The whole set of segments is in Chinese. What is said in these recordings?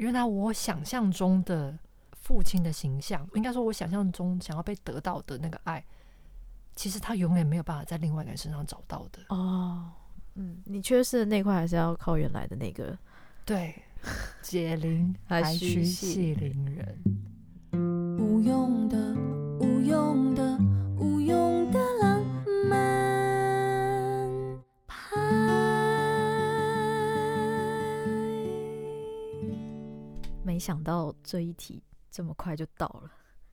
原来我想象中的父亲的形象，应该说我想象中想要被得到的那个爱，其实他永远没有办法在另外一个人身上找到的。哦，嗯，你缺失的那块还是要靠原来的那个。对，解铃还需系铃人。无用的，想到这一题这么快就到了。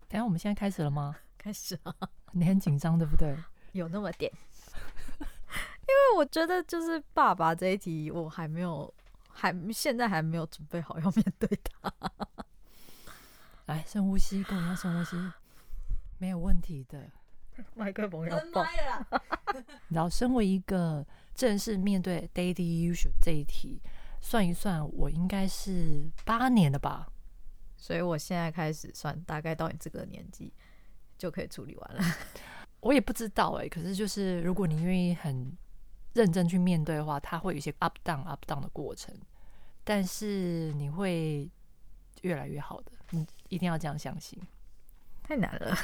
等下，我们现在开始了吗？开始啊！你很紧张，对不对？有那么点。因为我觉得，就是爸爸这一题，我还没有。还现在还没有准备好要面对他，来深呼吸，跟我一样深呼吸，没有问题的。麦克风要爆了。然后，身为一个正式面对 Daddy issue 这一题，算一算，我应该是八年了吧？所以我现在开始算，大概到你这个年纪就可以处理完了。我也不知道哎、欸，可是就是如果你愿意很。认真去面对的话，它会有一些 up down up down 的过程，但是你会越来越好的，你一定要这样相信。太难了，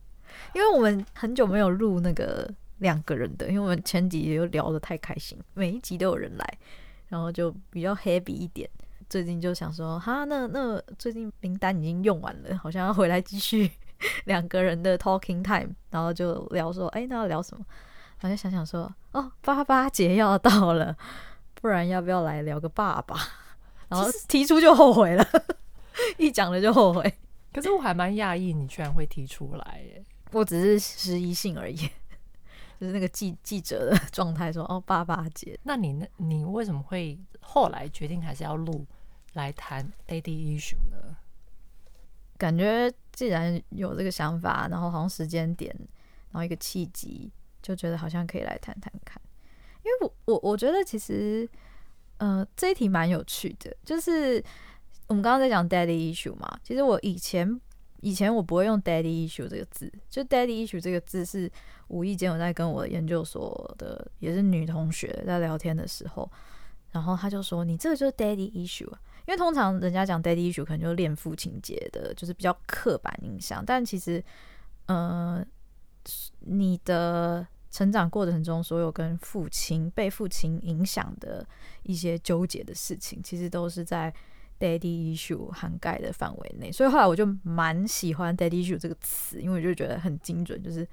因为我们很久没有录那个两个人的，因为我们前几集又聊得太开心，每一集都有人来，然后就比较 happy 一点。最近就想说，哈，那那最近名单已经用完了，好像要回来继续 两个人的 talking time，然后就聊说，哎，那要聊什么？我就想想说，哦，爸爸节要到了，不然要不要来聊个爸爸？然后提出就后悔了，一讲了就后悔。可是我还蛮讶异，你居然会提出来耶！我只是失忆性而已，就是那个记记者的 状态说，哦，爸爸节。那你那你为什么会后来决定还是要录来谈 Daddy issue 呢？感觉既然有这个想法，然后好像时间点，然后一个契机。就觉得好像可以来谈谈看，因为我我我觉得其实，呃，这一题蛮有趣的。就是我们刚刚在讲 daddy issue 嘛，其实我以前以前我不会用 daddy issue 这个字，就 daddy issue 这个字是无意间我在跟我研究所的也是女同学在聊天的时候，然后他就说，你这个就是 daddy issue 啊，因为通常人家讲 daddy issue 可能就恋父情节的，就是比较刻板印象，但其实，呃。你的成长过程中，所有跟父亲、被父亲影响的一些纠结的事情，其实都是在 “daddy issue” 涵盖的范围内。所以后来我就蛮喜欢 “daddy issue” 这个词，因为我就觉得很精准，就是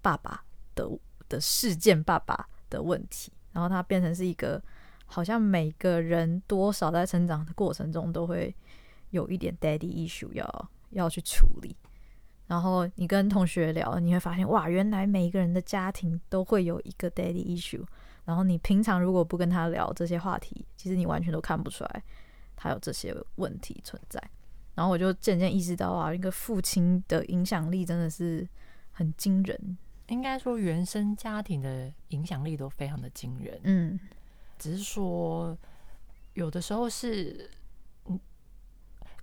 爸爸的的事件、爸爸的问题，然后它变成是一个好像每个人多少在成长的过程中都会有一点 “daddy issue” 要要去处理。然后你跟同学聊，你会发现哇，原来每一个人的家庭都会有一个 daddy issue。然后你平常如果不跟他聊这些话题，其实你完全都看不出来他有这些问题存在。然后我就渐渐意识到啊，一个父亲的影响力真的是很惊人。应该说，原生家庭的影响力都非常的惊人。嗯，只是说有的时候是。嗯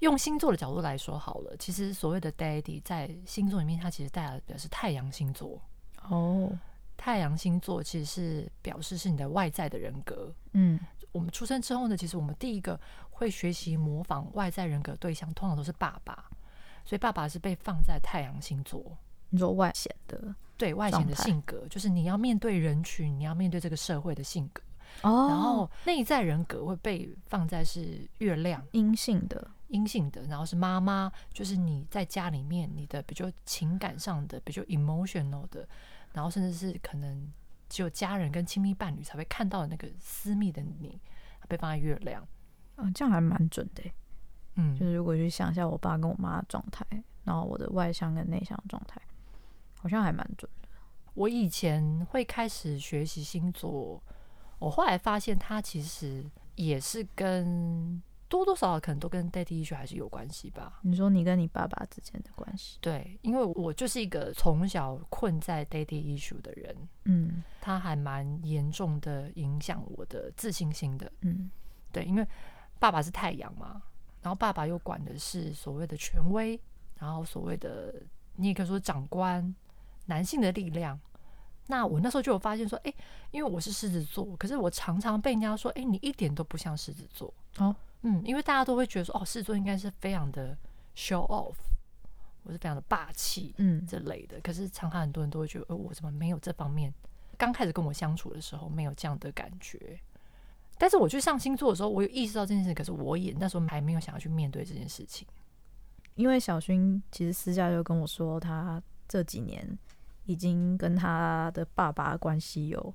用星座的角度来说好了，其实所谓的 daddy 在星座里面，它其实代表的是太阳星座。哦，太阳星座其实是表示是你的外在的人格。嗯，我们出生之后呢，其实我们第一个会学习模仿外在人格对象，通常都是爸爸。所以爸爸是被放在太阳星座，你说外显的，对外显的性格，就是你要面对人群，你要面对这个社会的性格。哦，然后内在人格会被放在是月亮阴性的。阴性的，然后是妈妈，就是你在家里面你的比较情感上的、比较 emotional 的，然后甚至是可能只有家人跟亲密伴侣才会看到的那个私密的你，被放在月亮。嗯，这样还蛮准的。嗯，就是如果去想一下我爸跟我妈的状态，然后我的外向跟内向状态，好像还蛮准的。我以前会开始学习星座，我后来发现它其实也是跟。多多少少可能都跟 daddy issue 还是有关系吧。你说你跟你爸爸之间的关系？对，因为我就是一个从小困在 daddy issue 的人，嗯，他还蛮严重的影响我的自信心的，嗯，对，因为爸爸是太阳嘛，然后爸爸又管的是所谓的权威，然后所谓的你也可以说长官，男性的力量。那我那时候就有发现说，哎，因为我是狮子座，可是我常常被人家说，哎，你一点都不像狮子座哦。嗯，因为大家都会觉得说，哦，狮子座应该是非常的 show off，我是非常的霸气，嗯，这类的。可是常常很多人都会觉得，呃，我怎么没有这方面？刚开始跟我相处的时候，没有这样的感觉。但是我去上星座的时候，我有意识到这件事，可是我也那时候还没有想要去面对这件事情。因为小薰其实私下就跟我说，他这几年已经跟他的爸爸关系有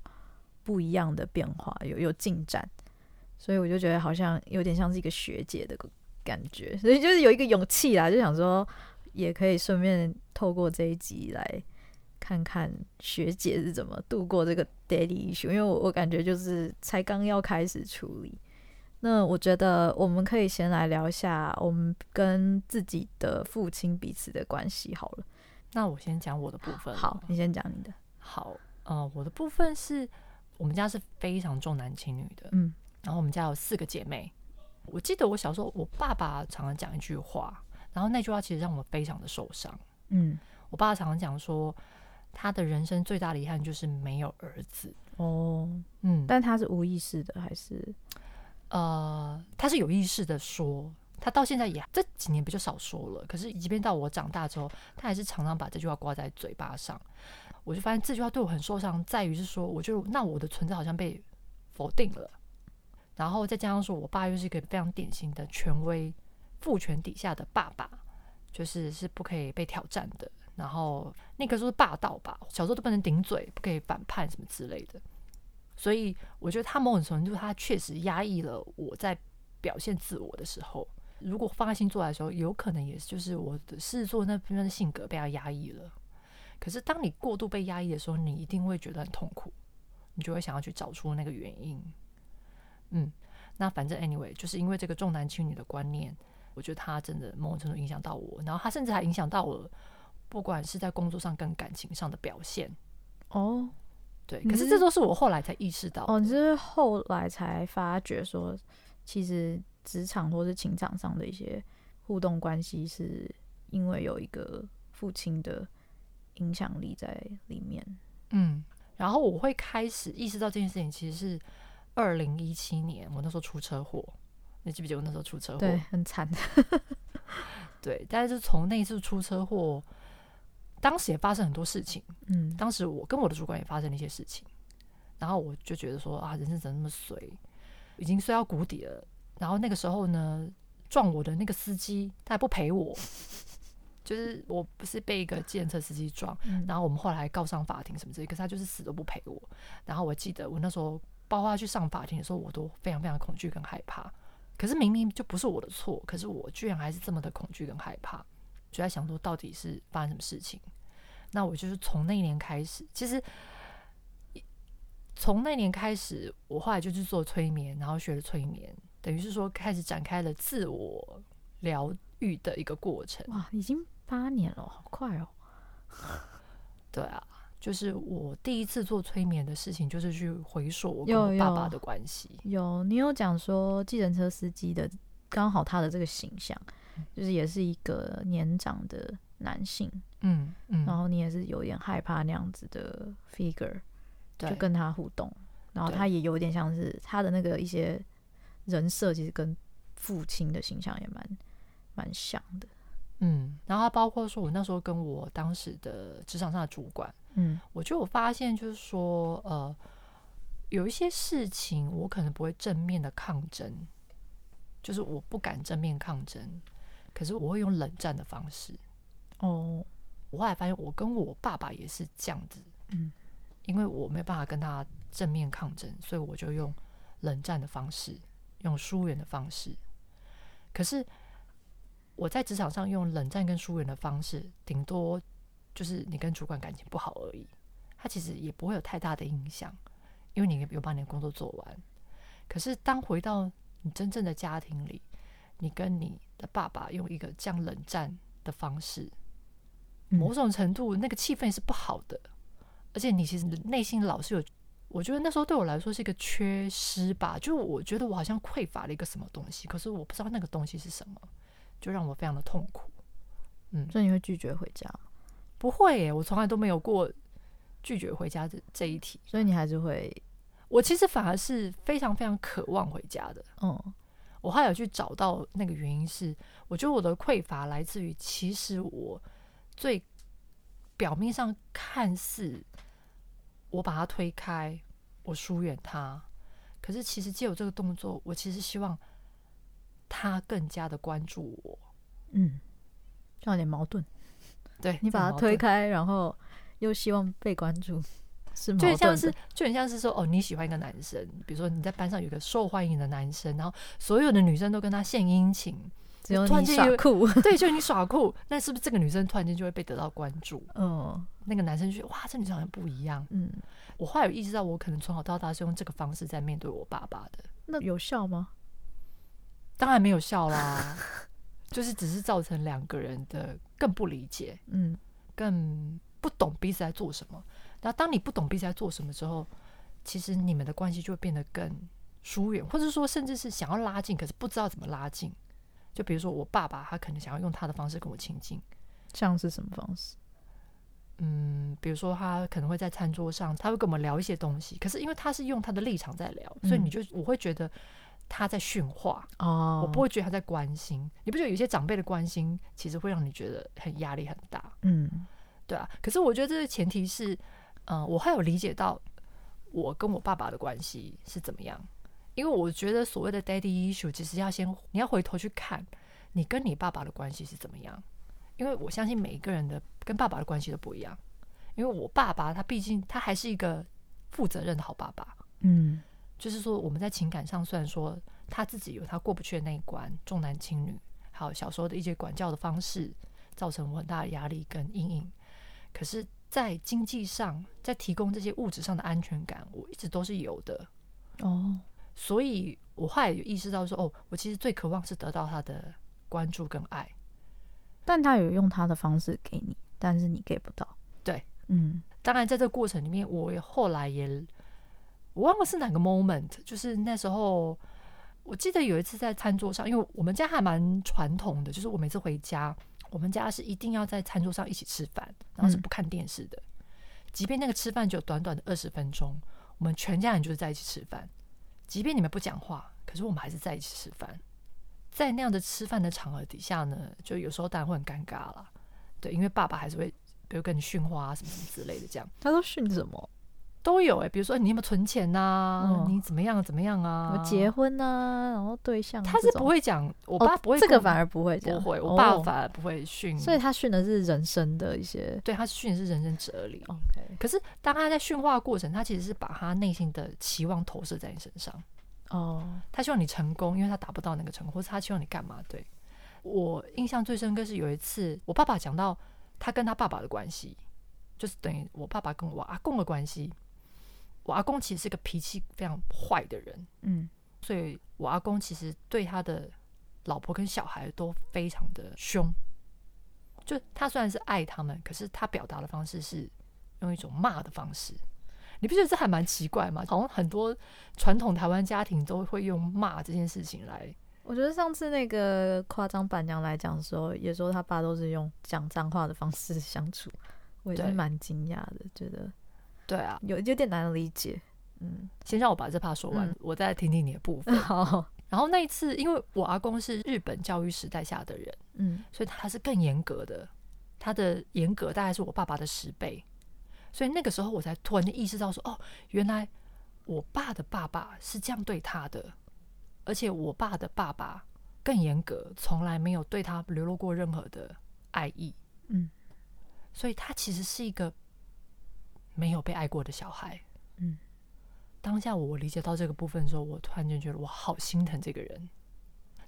不一样的变化，有有进展，所以我就觉得好像有点像是一个学姐的感觉，所以就是有一个勇气啦，就想说也可以顺便透过这一集来。看看学姐是怎么度过这个 daily issue，因为我我感觉就是才刚要开始处理。那我觉得我们可以先来聊一下我们跟自己的父亲彼此的关系好了。那我先讲我的部分。好，你先讲你的。好，呃，我的部分是我们家是非常重男轻女的，嗯，然后我们家有四个姐妹。我记得我小时候，我爸爸常常讲一句话，然后那句话其实让我非常的受伤。嗯，我爸爸常常讲说。他的人生最大的遗憾就是没有儿子哦，嗯，但他是无意识的还是？呃，他是有意识的说，他到现在也这几年比较少说了，可是即便到我长大之后，他还是常常把这句话挂在嘴巴上。我就发现这句话对我很受伤，在于是说，我就那我的存在好像被否定了，然后再加上说我爸又是一个非常典型的权威父权底下的爸爸，就是是不可以被挑战的。然后那个时候霸道吧，小时候都不能顶嘴，不可以反叛什么之类的。所以我觉得他某种程度，他确实压抑了我在表现自我的时候。如果放在星座来说，有可能也就是我的狮子座那边的性格被他压抑了。可是当你过度被压抑的时候，你一定会觉得很痛苦，你就会想要去找出那个原因。嗯，那反正 anyway，就是因为这个重男轻女的观念，我觉得他真的某种程度影响到我，然后他甚至还影响到我。不管是在工作上跟感情上的表现，哦，对，可是这都是我后来才意识到。哦，你是后来才发觉说，其实职场或是情场上的一些互动关系，是因为有一个父亲的影响力在里面。嗯，然后我会开始意识到这件事情，其实是二零一七年，我那时候出车祸，你记不记得我那时候出车祸？对，很惨。对，但是从那一次出车祸。当时也发生很多事情，嗯，当时我跟我的主管也发生了一些事情，然后我就觉得说啊，人生怎么那么衰，已经衰到谷底了。然后那个时候呢，撞我的那个司机他还不赔我，就是我不是被一个计程车司机撞，然后我们后来还告上法庭什么之类，可是他就是死都不赔我。然后我记得我那时候包括去上法庭的时候，我都非常非常恐惧跟害怕。可是明明就不是我的错，可是我居然还是这么的恐惧跟害怕。就在想说，到底是发生什么事情？那我就是从那一年开始，其实从那年开始，我后来就去做催眠，然后学了催眠，等于是说开始展开了自我疗愈的一个过程。哇，已经八年了，好快哦！对啊，就是我第一次做催眠的事情，就是去回溯我跟我爸爸的关系。有，有，你有讲说，计程车司机的刚好他的这个形象。就是也是一个年长的男性，嗯嗯，然后你也是有点害怕那样子的 figure，对，就跟他互动，然后他也有点像是他的那个一些人设，其实跟父亲的形象也蛮蛮像的，嗯，然后他包括说我那时候跟我当时的职场上的主管，嗯，我就有发现就是说，呃，有一些事情我可能不会正面的抗争，就是我不敢正面抗争。可是我会用冷战的方式哦。我后来发现，我跟我爸爸也是这样子，嗯，因为我没办法跟他正面抗争，所以我就用冷战的方式，用疏远的方式。可是我在职场上用冷战跟疏远的方式，顶多就是你跟主管感情不好而已，他其实也不会有太大的影响，因为你有把你的工作做完。可是当回到你真正的家庭里，你跟你的爸爸用一个这样冷战的方式，某种程度那个气氛是不好的，而且你其实内心老是有，我觉得那时候对我来说是一个缺失吧，就我觉得我好像匮乏了一个什么东西，可是我不知道那个东西是什么，就让我非常的痛苦。嗯，所以你会拒绝回家？不会耶，我从来都没有过拒绝回家这这一题，所以你还是会，我其实反而是非常非常渴望回家的。嗯。我后来有去找到那个原因是，我觉得我的匮乏来自于，其实我最表面上看似我把它推开，我疏远他，可是其实借由这个动作，我其实希望他更加的关注我。嗯，这样有点矛盾。对，你把他推开，然后又希望被关注。是就很像是，就很像是说，哦，你喜欢一个男生，比如说你在班上有一个受欢迎的男生，然后所有的女生都跟他献殷勤，只有你耍酷，对，就你耍酷，那是不是这个女生突然间就会被得到关注？嗯，那个男生就觉得哇，这女生好像不一样。嗯，我后来有意识到，我可能从小到大是用这个方式在面对我爸爸的。那有效吗？当然没有效啦，就是只是造成两个人的更不理解，嗯，更不懂彼此在做什么。那当你不懂彼此在做什么之后，其实你们的关系就会变得更疏远，或者说甚至是想要拉近，可是不知道怎么拉近。就比如说我爸爸，他可能想要用他的方式跟我亲近，像是什么方式？嗯，比如说他可能会在餐桌上，他会跟我们聊一些东西，可是因为他是用他的立场在聊，所以你就我会觉得他在训话哦，我不会觉得他在关心。你不觉得有些长辈的关心其实会让你觉得很压力很大？嗯，对啊。可是我觉得这个前提是。嗯，我还有理解到我跟我爸爸的关系是怎么样，因为我觉得所谓的 daddy issue，其实要先你要回头去看你跟你爸爸的关系是怎么样，因为我相信每一个人的跟爸爸的关系都不一样，因为我爸爸他毕竟他还是一个负责任的好爸爸，嗯，就是说我们在情感上虽然说他自己有他过不去的那一关，重男轻女，还有小时候的一些管教的方式，造成我很大的压力跟阴影，可是。在经济上，在提供这些物质上的安全感，我一直都是有的哦。所以我后来有意识到说，哦，我其实最渴望是得到他的关注跟爱。但他有用他的方式给你，但是你给不到。对，嗯。当然，在这个过程里面，我也后来也我忘了是哪个 moment，就是那时候，我记得有一次在餐桌上，因为我们家还蛮传统的，就是我每次回家。我们家是一定要在餐桌上一起吃饭，然后是不看电视的。即便那个吃饭只有短短的二十分钟，我们全家人就是在一起吃饭。即便你们不讲话，可是我们还是在一起吃饭。在那样的吃饭的场合底下呢，就有时候当然会很尴尬了。对，因为爸爸还是会，比如跟你训话啊什么什么之类的，这样。他都训什么？都有哎、欸，比如说你有没有存钱呐、啊？嗯、你怎么样怎么样啊？结婚啊，然后对象他是不会讲，我爸不会、哦，这个反而不会讲，不会，我爸反而不会训、哦，所以他训的是人生的一些，对，他训的是人生哲理。OK，可是当他在训话的过程，他其实是把他内心的期望投射在你身上。哦，他希望你成功，因为他达不到那个成功，或是他希望你干嘛？对，我印象最深刻是有一次，我爸爸讲到他跟他爸爸的关系，就是等于我爸爸跟我阿公的关系。我阿公其实是个脾气非常坏的人，嗯，所以我阿公其实对他的老婆跟小孩都非常的凶。就他虽然是爱他们，可是他表达的方式是用一种骂的方式。你不觉得这还蛮奇怪吗？好像很多传统台湾家庭都会用骂这件事情来。我觉得上次那个夸张板娘来讲的时候，也说他爸都是用讲脏话的方式相处，我也是蛮惊讶的，觉得。对啊，有有点难理解。嗯，先让我把这趴说完，嗯、我再听听你的部分。好，然后那一次，因为我阿公是日本教育时代下的人，嗯，所以他是更严格的，他的严格大概是我爸爸的十倍。所以那个时候，我才突然间意识到说，哦，原来我爸的爸爸是这样对他的，而且我爸的爸爸更严格，从来没有对他流露过任何的爱意。嗯，所以他其实是一个。没有被爱过的小孩，嗯，当下我理解到这个部分的时候，我突然间觉得我好心疼这个人。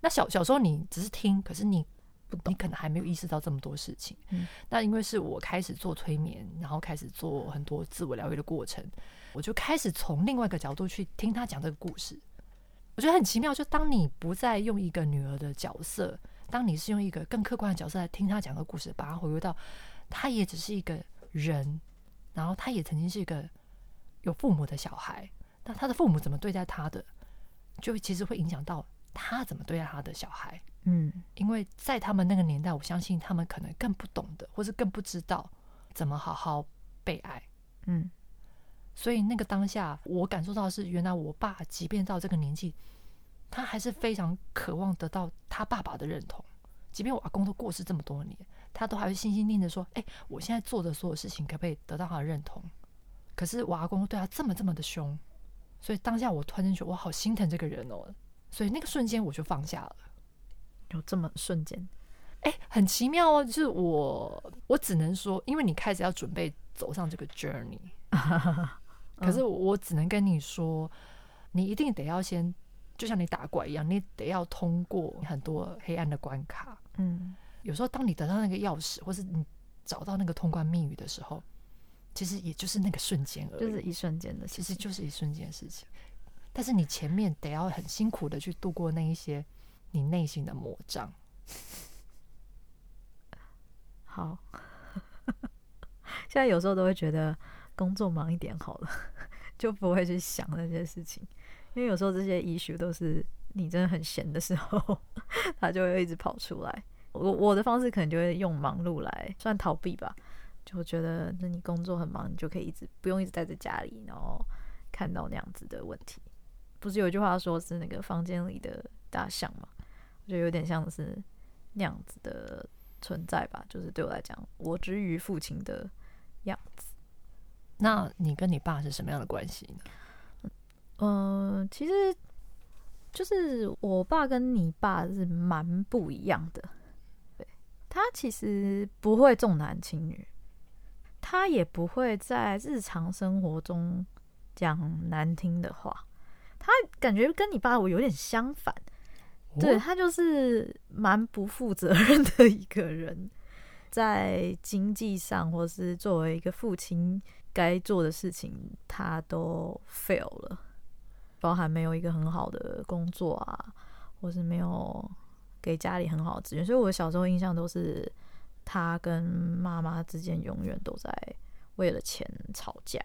那小小时候你只是听，可是你不懂，你可能还没有意识到这么多事情。嗯，那因为是我开始做催眠，然后开始做很多自我疗愈的过程，我就开始从另外一个角度去听他讲这个故事。我觉得很奇妙，就当你不再用一个女儿的角色，当你是用一个更客观的角色来听他讲个故事，把他回归到他也只是一个人。然后他也曾经是一个有父母的小孩，那他的父母怎么对待他的，就其实会影响到他怎么对待他的小孩。嗯，因为在他们那个年代，我相信他们可能更不懂得，或是更不知道怎么好好被爱。嗯，所以那个当下，我感受到的是，原来我爸即便到这个年纪，他还是非常渴望得到他爸爸的认同。即便我阿公都过世这么多年，他都还会心心念念说：“哎，我现在做的所有事情可不可以得到他的认同？”可是我阿公对他这么这么的凶，所以当下我突然间觉得我好心疼这个人哦。所以那个瞬间我就放下了。有这么瞬间？哎，很奇妙哦。就是我，我只能说，因为你开始要准备走上这个 journey，可是我只能跟你说，你一定得要先，就像你打怪一样，你得要通过很多黑暗的关卡。嗯，有时候当你得到那个钥匙，或是你找到那个通关密语的时候，其实也就是那个瞬间而已，就是一瞬间的，其实就是一瞬间的事情。但是你前面得要很辛苦的去度过那一些你内心的魔障。好，现在有时候都会觉得工作忙一点好了，就不会去想那些事情，因为有时候这些 issue 都是。你真的很闲的时候，它就会一直跑出来。我我的方式可能就会用忙碌来算逃避吧，就觉得那你工作很忙，你就可以一直不用一直待在家里，然后看到那样子的问题。不是有句话说是那个房间里的大象嘛？我觉得有点像是那样子的存在吧。就是对我来讲，我之于父亲的样子。那你跟你爸是什么样的关系呢？嗯、呃，其实。就是我爸跟你爸是蛮不一样的，对，他其实不会重男轻女，他也不会在日常生活中讲难听的话，他感觉跟你爸我有点相反，对，他就是蛮不负责任的一个人，在经济上或是作为一个父亲该做的事情，他都 fail 了。包含没有一个很好的工作啊，或是没有给家里很好的资源，所以我小时候印象都是他跟妈妈之间永远都在为了钱吵架。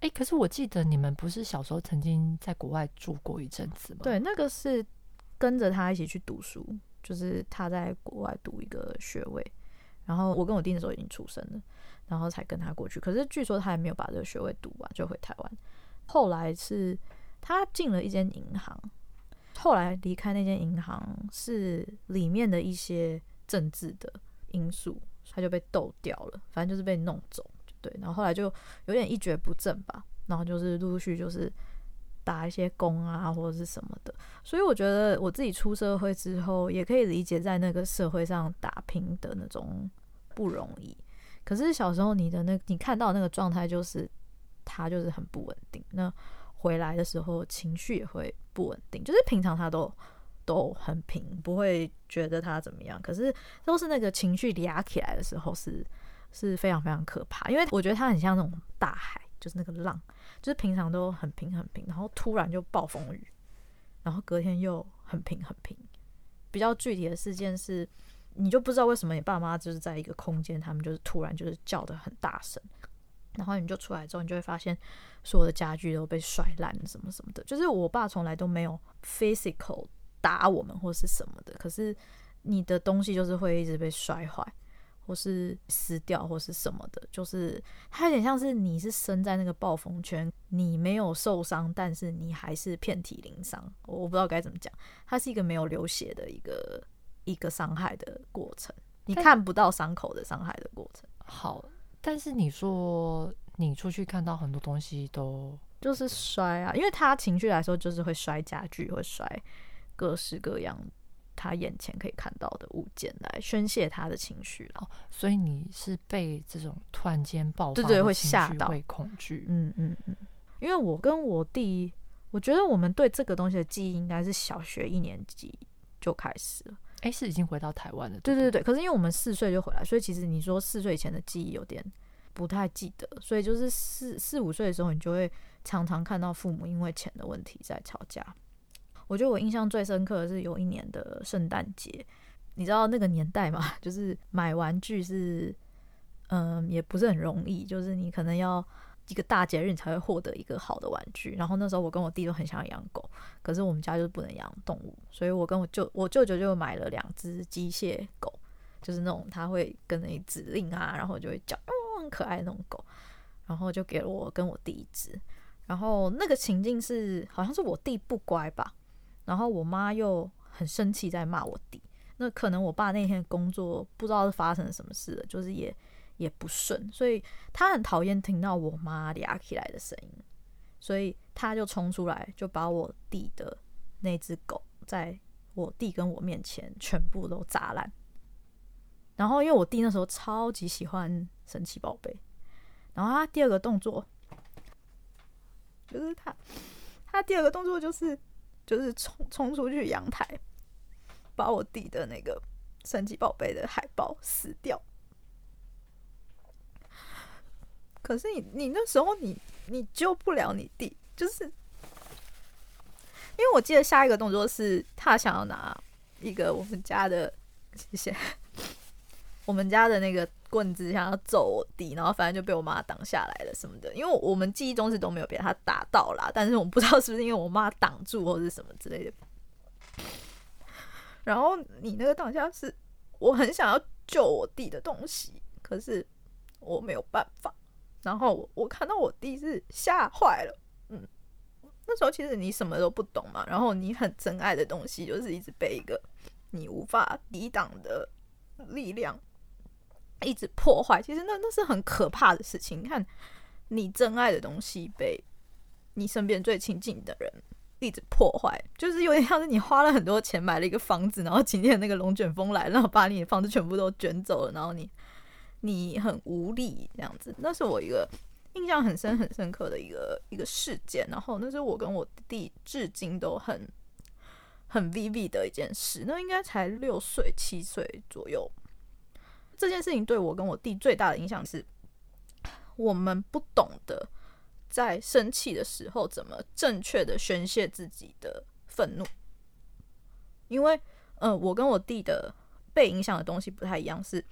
哎、欸，可是我记得你们不是小时候曾经在国外住过一阵子吗？对，那个是跟着他一起去读书，就是他在国外读一个学位，然后我跟我弟那时候已经出生了，然后才跟他过去。可是据说他还没有把这个学位读完就回台湾，后来是。他进了一间银行，后来离开那间银行是里面的一些政治的因素，他就被斗掉了，反正就是被弄走，对。然后后来就有点一蹶不振吧，然后就是陆陆续就是打一些工啊或者是什么的。所以我觉得我自己出社会之后，也可以理解在那个社会上打拼的那种不容易。可是小时候你的那，你看到那个状态就是他就是很不稳定，那。回来的时候情绪也会不稳定，就是平常他都都很平，不会觉得他怎么样。可是都是那个情绪压起来的时候是是非常非常可怕，因为我觉得他很像那种大海，就是那个浪，就是平常都很平很平，然后突然就暴风雨，然后隔天又很平很平。比较具体的事件是，你就不知道为什么你爸妈就是在一个空间，他们就是突然就是叫得很大声。然后你就出来之后，你就会发现所有的家具都被摔烂，什么什么的。就是我爸从来都没有 physical 打我们或是什么的，可是你的东西就是会一直被摔坏，或是撕掉，或是什么的。就是它有点像是你是身在那个暴风圈，你没有受伤，但是你还是遍体鳞伤。我不知道该怎么讲，它是一个没有流血的一个一个伤害的过程，你看不到伤口的伤害的过程。好。但是你说你出去看到很多东西都就是摔啊，因为他情绪来说就是会摔家具，会摔各式各样他眼前可以看到的物件来宣泄他的情绪了。所以你是被这种突然间爆发，对对，会吓到，会恐惧。嗯嗯嗯，因为我跟我弟，我觉得我们对这个东西的记忆应该是小学一年级就开始了。哎，是已经回到台湾了。对对对，可是因为我们四岁就回来，所以其实你说四岁以前的记忆有点不太记得，所以就是四四五岁的时候，你就会常常看到父母因为钱的问题在吵架。我觉得我印象最深刻的是有一年的圣诞节，你知道那个年代嘛，就是买玩具是，嗯，也不是很容易，就是你可能要。一个大节日你才会获得一个好的玩具，然后那时候我跟我弟都很想养狗，可是我们家就是不能养动物，所以我跟我舅我舅舅就买了两只机械狗，就是那种他会跟你指令啊，然后就会叫，很可爱那种狗，然后就给了我跟我弟一只，然后那个情境是好像是我弟不乖吧，然后我妈又很生气，在骂我弟。那可能我爸那天工作不知道是发生了什么事了，就是也也不顺，所以他很讨厌听到我妈嗲起来的声音，所以他就冲出来，就把我弟的那只狗在我弟跟我面前全部都砸烂。然后因为我弟那时候超级喜欢神奇宝贝，然后他第二个动作就是他，他第二个动作就是就是冲冲出去阳台。把我弟的那个神奇宝贝的海报撕掉，可是你你那时候你你救不了你弟，就是因为我记得下一个动作是他想要拿一个我们家的谢谢我们家的那个棍子想要揍我弟，然后反正就被我妈挡下来了什么的，因为我们记忆中是都没有被他打到啦，但是我们不知道是不是因为我妈挡住或者是什么之类的。然后你那个当下是，我很想要救我弟的东西，可是我没有办法。然后我看到我弟是吓坏了，嗯，那时候其实你什么都不懂嘛，然后你很珍爱的东西就是一直被一个你无法抵挡的力量一直破坏。其实那那是很可怕的事情。你看，你真爱的东西被你身边最亲近的人。一直破坏，就是有点像是你花了很多钱买了一个房子，然后今天那个龙卷风来，然后把你的房子全部都卷走了，然后你你很无力这样子。那是我一个印象很深很深刻的一个一个事件，然后那是我跟我弟至今都很很 vivid 的一件事。那应该才六岁七岁左右，这件事情对我跟我弟最大的影响是，我们不懂得。在生气的时候，怎么正确的宣泄自己的愤怒？因为，嗯，我跟我弟的被影响的东西不太一样。是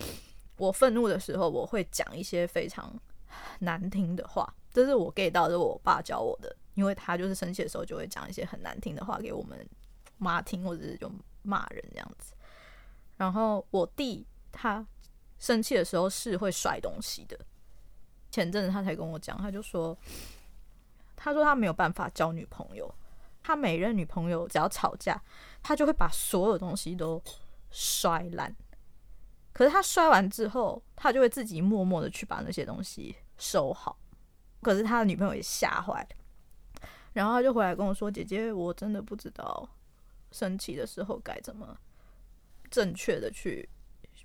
我愤怒的时候，我会讲一些非常难听的话，这是我 get 到的，我爸教我的。因为他就是生气的时候，就会讲一些很难听的话给我们妈听，或者是就骂人这样子。然后我弟他生气的时候是会摔东西的。前阵子他才跟我讲，他就说，他说他没有办法交女朋友，他每任女朋友只要吵架，他就会把所有东西都摔烂。可是他摔完之后，他就会自己默默的去把那些东西收好。可是他的女朋友也吓坏了，然后他就回来跟我说：“姐姐，我真的不知道生气的时候该怎么正确的去。”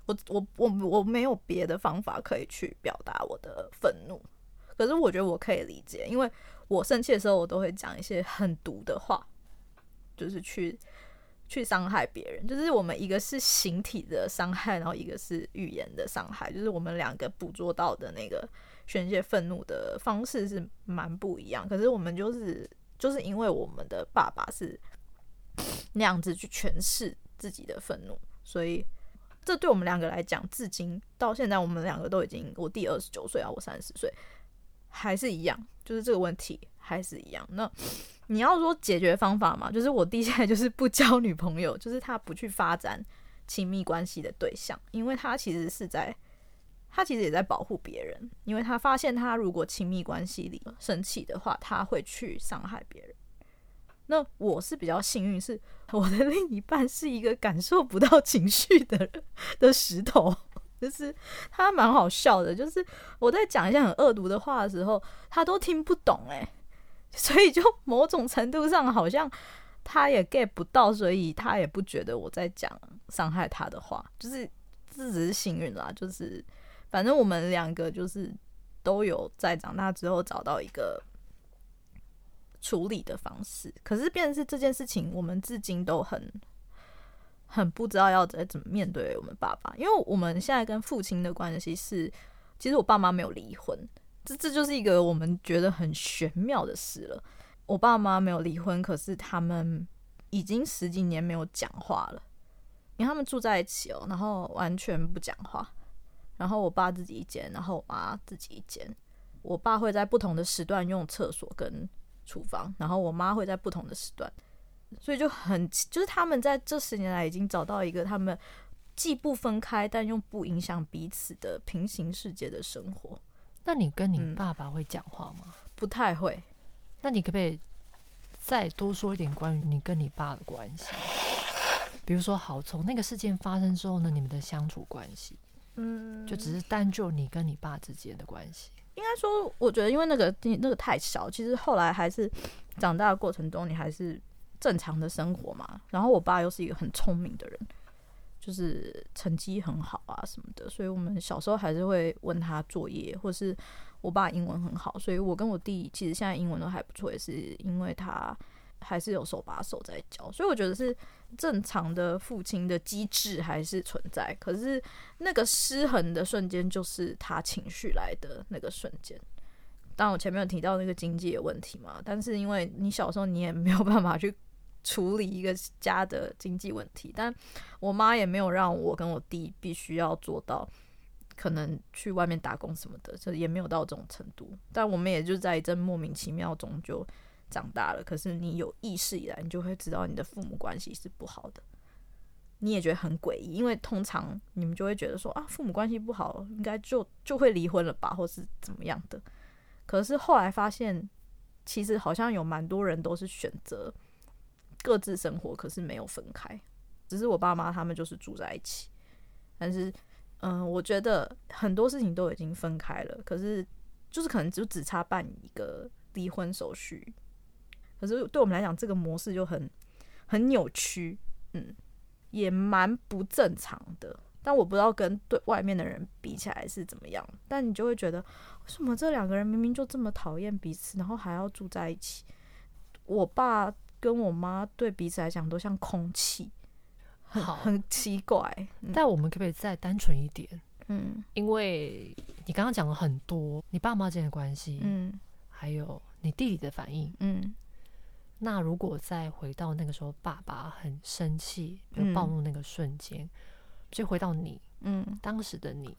我我我我没有别的方法可以去表达我的愤怒，可是我觉得我可以理解，因为我生气的时候，我都会讲一些很毒的话，就是去去伤害别人。就是我们一个是形体的伤害，然后一个是语言的伤害，就是我们两个捕捉到的那个宣泄愤怒的方式是蛮不一样。可是我们就是就是因为我们的爸爸是那样子去诠释自己的愤怒，所以。这对我们两个来讲，至今到现在，我们两个都已经，我弟二十九岁啊，我三十岁，还是一样，就是这个问题还是一样。那你要说解决方法嘛，就是我弟现在就是不交女朋友，就是他不去发展亲密关系的对象，因为他其实是在，他其实也在保护别人，因为他发现他如果亲密关系里生气的话，他会去伤害别人。那我是比较幸运，是我的另一半是一个感受不到情绪的的石头，就是他蛮好笑的，就是我在讲一些很恶毒的话的时候，他都听不懂诶，所以就某种程度上好像他也 get 不到，所以他也不觉得我在讲伤害他的话，就是这只是幸运啦，就是反正我们两个就是都有在长大之后找到一个。处理的方式，可是变成是这件事情，我们至今都很很不知道要怎怎么面对我们爸爸，因为我们现在跟父亲的关系是，其实我爸妈没有离婚，这这就是一个我们觉得很玄妙的事了。我爸妈没有离婚，可是他们已经十几年没有讲话了，因为他们住在一起哦，然后完全不讲话，然后我爸自己一间，然后我妈自己一间，我爸会在不同的时段用厕所跟。厨房，然后我妈会在不同的时段，所以就很就是他们在这十年来已经找到一个他们既不分开但又不影响彼此的平行世界的生活。那你跟你爸爸会讲话吗？嗯，不太会。那你可不可以再多说一点关于你跟你爸的关系。比如说，好，从那个事件发生之后呢，你们的相处关系，嗯，就只是单就你跟你爸之间的关系。应该说，我觉得因为那个那个太小，其实后来还是长大的过程中，你还是正常的生活嘛。然后我爸又是一个很聪明的人，就是成绩很好啊什么的，所以我们小时候还是会问他作业，或是我爸英文很好，所以我跟我弟其实现在英文都还不错，也是因为他还是有手把手在教，所以我觉得是。正常的父亲的机制还是存在，可是那个失衡的瞬间就是他情绪来的那个瞬间。当，我前面有提到那个经济的问题嘛，但是因为你小时候你也没有办法去处理一个家的经济问题，但我妈也没有让我跟我弟必须要做到，可能去外面打工什么的，就也没有到这种程度。但我们也就在一阵莫名其妙中就。长大了，可是你有意识以来，你就会知道你的父母关系是不好的。你也觉得很诡异，因为通常你们就会觉得说啊，父母关系不好，应该就就会离婚了吧，或是怎么样的。可是后来发现，其实好像有蛮多人都是选择各自生活，可是没有分开。只是我爸妈他们就是住在一起，但是嗯，我觉得很多事情都已经分开了，可是就是可能就只差办一个离婚手续。可是对我们来讲，这个模式就很很扭曲，嗯，也蛮不正常的。但我不知道跟对外面的人比起来是怎么样。但你就会觉得，为什么这两个人明明就这么讨厌彼此，然后还要住在一起？我爸跟我妈对彼此来讲都像空气，很好很奇怪。嗯，但我们可不可以再单纯一点？嗯，因为你刚刚讲了很多你爸妈之间的关系，嗯，还有你弟弟的反应，嗯。那如果再回到那个时候，爸爸很生气，就暴怒那个瞬间，嗯，就回到你，嗯，当时的你，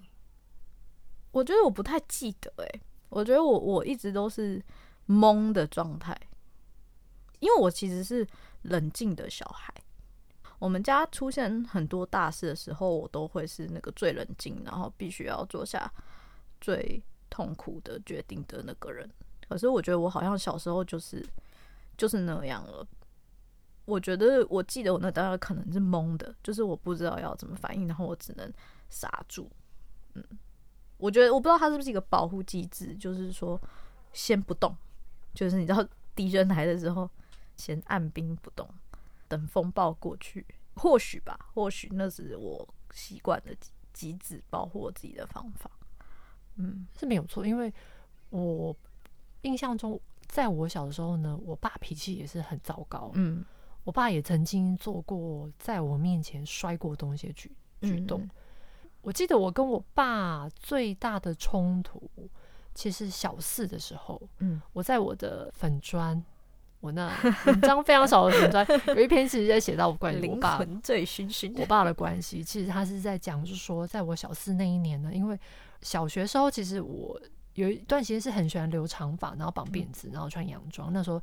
我觉得我不太记得，欸，诶，我觉得我我一直都是懵的状态，因为我其实是冷静的小孩。我们家出现很多大事的时候，我都会是那个最冷静，然后必须要做下最痛苦的决定的那个人。可是我觉得我好像小时候就是。就是那样了。我觉得，我记得我那当时可能是懵的，就是我不知道要怎么反应，然后我只能傻住。嗯，我觉得我不知道它是不是一个保护机制，就是说先不动，就是你知道敌人来的时候先按兵不动，等风暴过去。或许吧，或许那是我习惯的机制，保护我自己的方法。嗯，是没有错，因为我印象中。在我小的时候呢，我爸脾气也是很糟糕。嗯，我爸也曾经做过在我面前摔过东西的举举动。嗯。我记得我跟我爸最大的冲突，其实小四的时候，嗯，我在我的粉砖，我那文章非常少的粉砖，有一篇其实在写到关于我爸醉醺醺，我爸的关系。其实他是在讲，就是说，在我小四那一年呢，因为小学时候，其实我。有一段时间是很喜欢留长发，然后绑辫子，然后穿洋装。那时候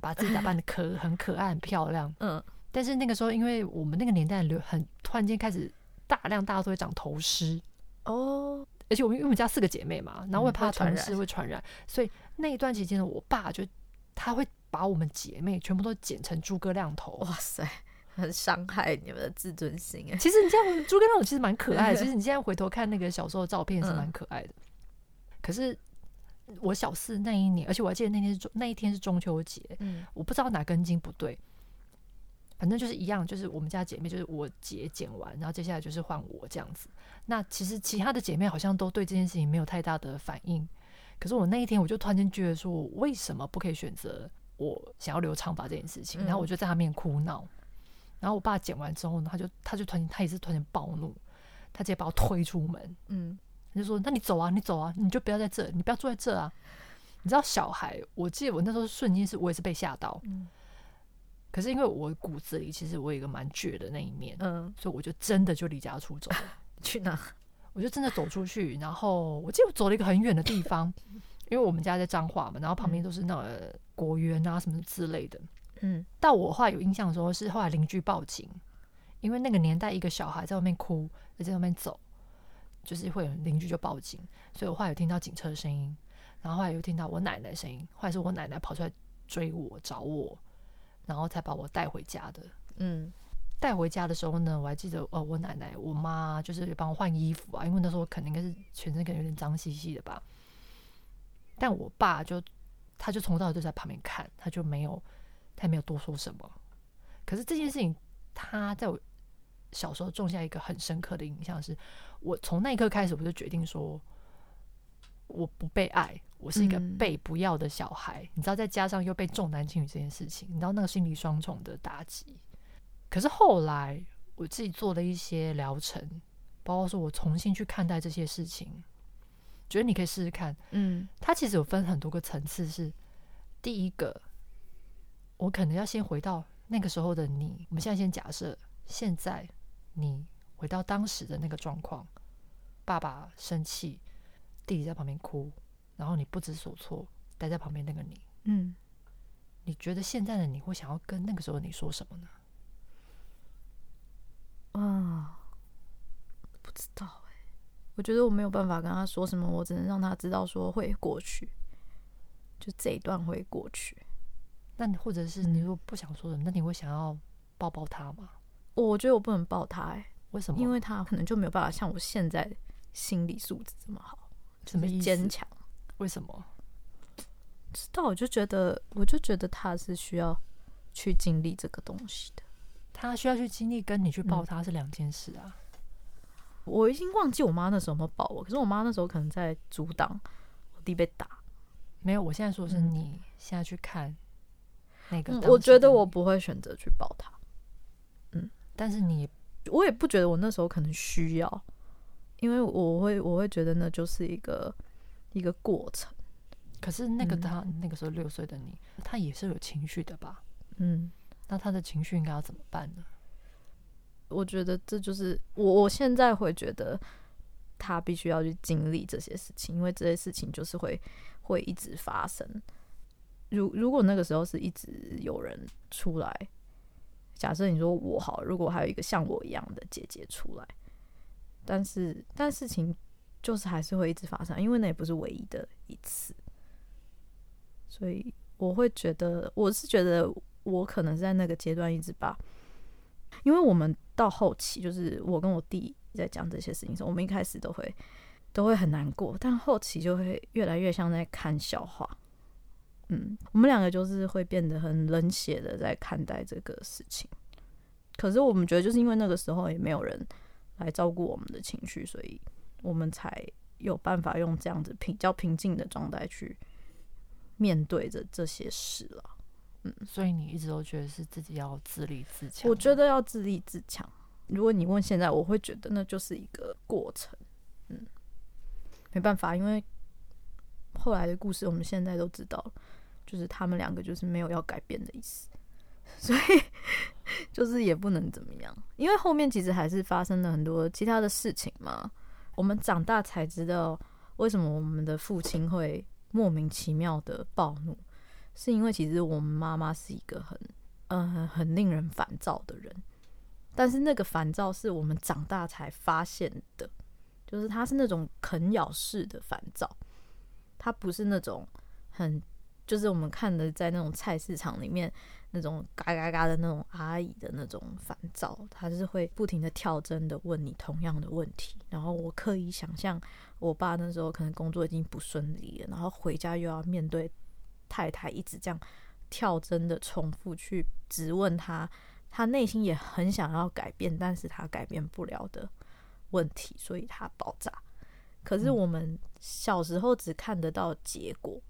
把自己打扮的可 很可爱、很漂亮。嗯，但是那个时候，因为我们那个年代留很突然间开始大量大家都会长头虱哦，而且我们因为我们家四个姐妹嘛，然后会怕头丝会传染，所以那一段期间呢，我爸就他会把我们姐妹全部都剪成诸葛亮头。哇塞，很伤害你们的自尊心哎。其实你这样诸葛亮头其实蛮可爱的，其实你现在回头看那个小时候的照片是蛮可爱的。可是我小四那一年，而且我还记得那天是中那一天是中秋节，嗯，我不知道哪根筋不对，反正就是一样，就是我们家姐妹就是我姐剪完，然后接下来就是换我这样子。那其实其他的姐妹好像都对这件事情没有太大的反应，可是我那一天我就突然间觉得说，我为什么不可以选择我想要留长发这件事情？然后我就在他面哭闹，然后我爸剪完之后呢，他就他就突然他也是突然间暴怒，他直接把我推出门，嗯。就说：“那你走啊，你走啊，你就不要在这，你不要坐在这啊。”你知道，小孩，我记得我那时候瞬间是我也是被吓到。嗯。可是因为我骨子里其实我有一个蛮倔的那一面，嗯，所以我就真的就离家出走。去哪？我就真的走出去，然后我记得我走了一个很远的地方，因为我们家在彰化嘛，然后旁边都是那个果园啊什么之类的。嗯。到我后来有印象的时候，是后来邻居报警，因为那个年代一个小孩在外面哭，在外面走。就是会有邻居就报警，所以我后来有听到警车的声音，然后后来又听到我奶奶声音，后来是我奶奶跑出来追我找我，然后才把我带回家的。嗯，带回家的时候呢，我还记得，哦，我奶奶、我妈就是帮我换衣服啊，因为那时候可能应该是全身可能有点脏兮兮的吧。但我爸就，他就从头到尾就在旁边看，他就没有，他也没有多说什么。可是这件事情，他在我小时候种下一个很深刻的印象是，是我从那一刻开始，我就决定说，我不被爱，我是一个被不要的小孩。嗯、你知道，再加上又被重男轻女这件事情，你知道那个心理双重的打击。可是后来我自己做了一些疗程，包括说我重新去看待这些事情。觉得你可以试试看，嗯，它其实有分很多个层次。是第一个，我可能要先回到那个时候的你。我们现在先假设，现在你回到当时的那个状况，爸爸生气，弟弟在旁边哭，然后你不知所措，待在旁边那个你，嗯，你觉得现在的你会想要跟那个时候的你说什么呢？啊，不知道。我觉得我没有办法跟他说什么，我只能让他知道说会过去，就这一段会过去。那你或者是你如果不想说什么，嗯、那你会想要抱抱他吗？我觉得我不能抱他，哎，为什么？因为他可能就没有办法像我现在心理素质这么好，这么坚强。为什么？知道，我就觉得，我就觉得他是需要去经历这个东西的。他需要去经历，跟你去抱他是两件事啊。嗯我已经忘记我妈那时候有没有抱我，可是我妈那时候可能在阻挡我弟被打。没有，我现在说的是你现在去看那个、嗯，我觉得我不会选择去抱他。嗯，但是你，我也不觉得我那时候可能需要，因为我会，我会觉得那就是一个一个过程。可是那个他、嗯、那个时候六岁的你，他也是有情绪的吧？嗯，那他的情绪应该要怎么办呢？我觉得这就是我，我现在会觉得他必须要去经历这些事情，因为这些事情就是会会一直发生。如如果那个时候是一直有人出来，假设你说我好，如果还有一个像我一样的姐姐出来，但是但事情就是还是会一直发生，因为那也不是唯一的一次，所以我会觉得，我是觉得我可能在那个阶段一直把。因为我们到后期，就是我跟我弟在讲这些事情的时候，我们一开始都会都会很难过，但后期就会越来越像在看笑话。嗯，我们两个就是会变得很冷血的在看待这个事情。可是我们觉得，就是因为那个时候也没有人来照顾我们的情绪，所以我们才有办法用这样子平较平静的状态去面对着这些事了。嗯，所以你一直都觉得是自己要自立自强。我觉得要自立自强。如果你问现在，我会觉得那就是一个过程。嗯，没办法，因为后来的故事我们现在都知道，就是他们两个就是没有要改变的意思，所以就是也不能怎么样。因为后面其实还是发生了很多其他的事情嘛。我们长大才知道为什么我们的父亲会莫名其妙的暴怒。是因为其实我们妈妈是一个很，嗯、很令人烦躁的人，但是那个烦躁是我们长大才发现的，就是他是那种啃咬式的烦躁，他不是那种很，就是我们看的在那种菜市场里面那种嘎嘎嘎的那种阿姨的那种烦躁，她是会不停的跳针的问你同样的问题，然后我刻意想象我爸那时候可能工作已经不顺利了，然后回家又要面对。太太一直这样跳针的重复去质问他，他内心也很想要改变，但是他改变不了的问题，所以他爆炸。可是我们小时候只看得到结果，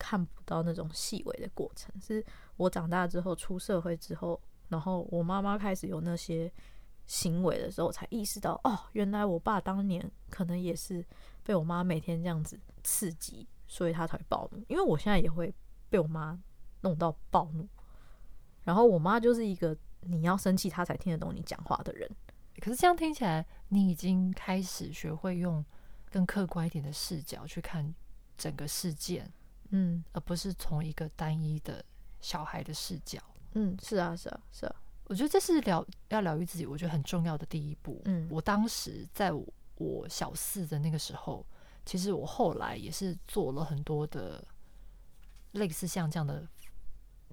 看不到那种细微的过程。是我长大之后出社会之后，然后我妈妈开始有那些行为的时候，才意识到哦，原来我爸当年可能也是被我妈每天这样子刺激。所以他才会暴怒，因为我现在也会被我妈弄到暴怒。然后我妈就是一个你要生气她才听得懂你讲话的人。可是这样听起来，你已经开始学会用更客观一点的视角去看整个事件，嗯，而不是从一个单一的小孩的视角。嗯，是啊，是啊，是啊。我觉得这是疗要疗愈自己，我觉得很重要的第一步。嗯，我当时在我，我小四的那个时候。其实我后来也是做了很多的类似像这样的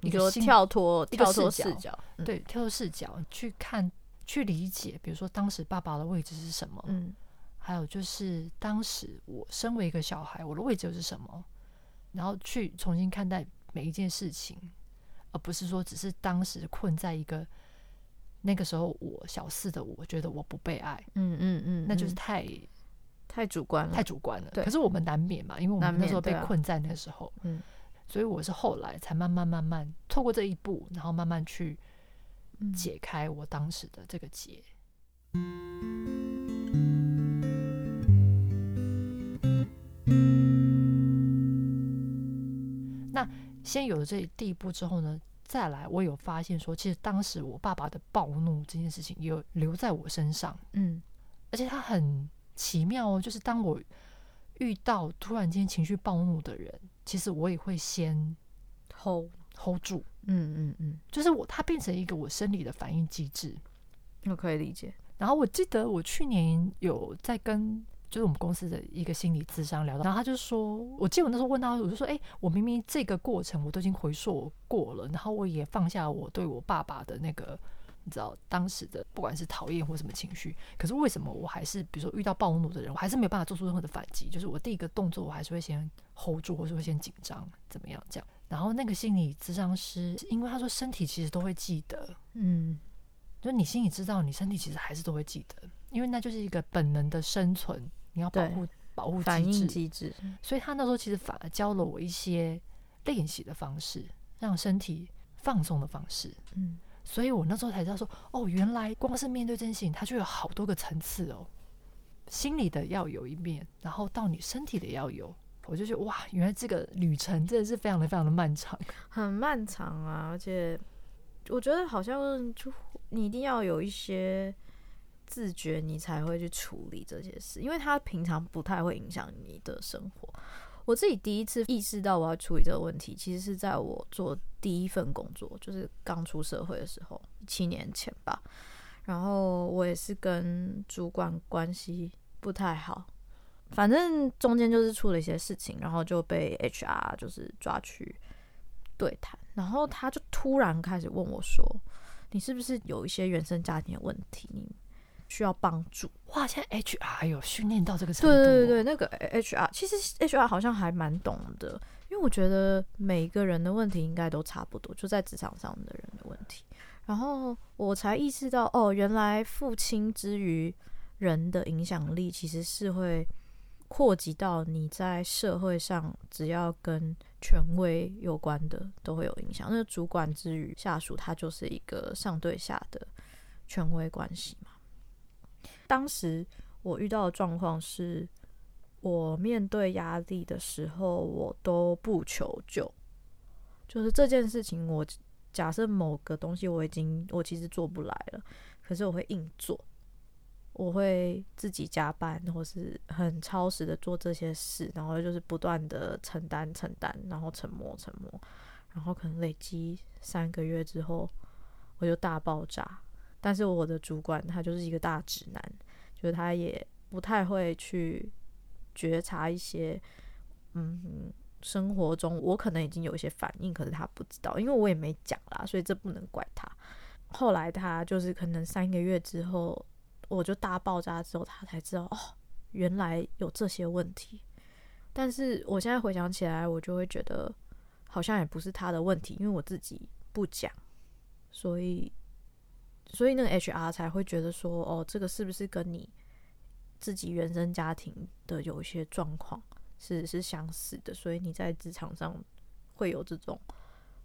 一个跳脱跳脱视角，视角嗯、对，跳脱视角去看去理解，比如说当时爸爸的位置是什么，嗯，还有就是当时我身为一个小孩，我的位置又是什么，然后去重新看待每一件事情，而不是说只是当时困在一个那个时候我小四的我觉得我不被爱，嗯嗯嗯，那就是太太主观了，太主观了。对，可是我们难免嘛，因为我们那时候被困在那个时候，嗯。所以我是后来才慢慢慢慢透过这一步，然后慢慢去解开我当时的这个结。嗯、先有了这第一步之后呢，再来我有发现说，其实当时我爸爸的暴怒这件事情有留在我身上，嗯，而且他很奇妙哦，就是当我遇到突然间情绪暴怒的人。其实我也会先 hold hold 住，嗯嗯嗯，就是我它变成一个我生理的反应机制，我可以理解。然后我记得我去年有在跟就是我们公司的一个心理咨商聊到，然后他就说，我记得我那时候问他，我就说，哎，我明明这个过程我都已经回溯过了，然后我也放下我对我爸爸的那个。你知道当时的不管是讨厌或什么情绪，可是为什么我还是比如说遇到暴怒的人，我还是没有办法做出任何的反击？就是我第一个动作，我还是会先 hold 住，或是会先紧张，怎么样这样？然后那个心理咨商师，因为他说身体其实都会记得，嗯，就你心里知道，你身体其实还是都会记得，因为那就是一个本能的生存，你要保护保护反应机制。所以他那时候其实反而教了我一些练习的方式，让身体放松的方式，嗯。所以我那时候才知道说，哦，原来光是面对这件事情，它就有好多个层次哦。心理的要有一面，然后到你身体的要有。我就觉得哇，原来这个旅程真的是非常的非常的漫长，很漫长啊！而且我觉得好像就你一定要有一些自觉，你才会去处理这些事，因为它平常不太会影响你的生活。我自己第一次意识到我要处理这个问题，其实是在我做第一份工作，就是刚出社会的时候，七年前吧。然后我也是跟主管关系不太好，反正中间就是出了一些事情，然后就被 HR 就是抓去对谈，然后他就突然开始问我说：“你是不是有一些原生家庭的问题？”需要帮助哇！现在 HR 有训练到这个程度，对对对，那个 HR 其实 HR 好像还蛮懂的，因为我觉得每个人的问题应该都差不多，就在职场上的人的问题。然后我才意识到，哦，原来父亲之于人的影响力其实是会扩及到你在社会上，只要跟权威有关的都会有影响。那主管之于下属，他就是一个上对下的权威关系嘛。当时我遇到的状况是，我面对压力的时候，我都不求救。就是这件事情，我假设某个东西我已经我其实做不来了，可是我会硬做，我会自己加班，或是很超时的做这些事，然后就是不断的承担承担，然后沉默沉默，然后可能累积三个月之后，我就大爆炸。但是我的主管他就是一个大直男，就是他也不太会去觉察一些，嗯，生活中我可能已经有一些反应，可是他不知道，因为我也没讲啦，所以这不能怪他。后来他就是可能三个月之后，我就大爆炸之后，他才知道哦，原来有这些问题。但是我现在回想起来，我就会觉得好像也不是他的问题，因为我自己不讲，所以。所以那个 HR 才会觉得说，哦，这个是不是跟你自己原生家庭的有一些状况是是相似的？所以你在职场上会有这种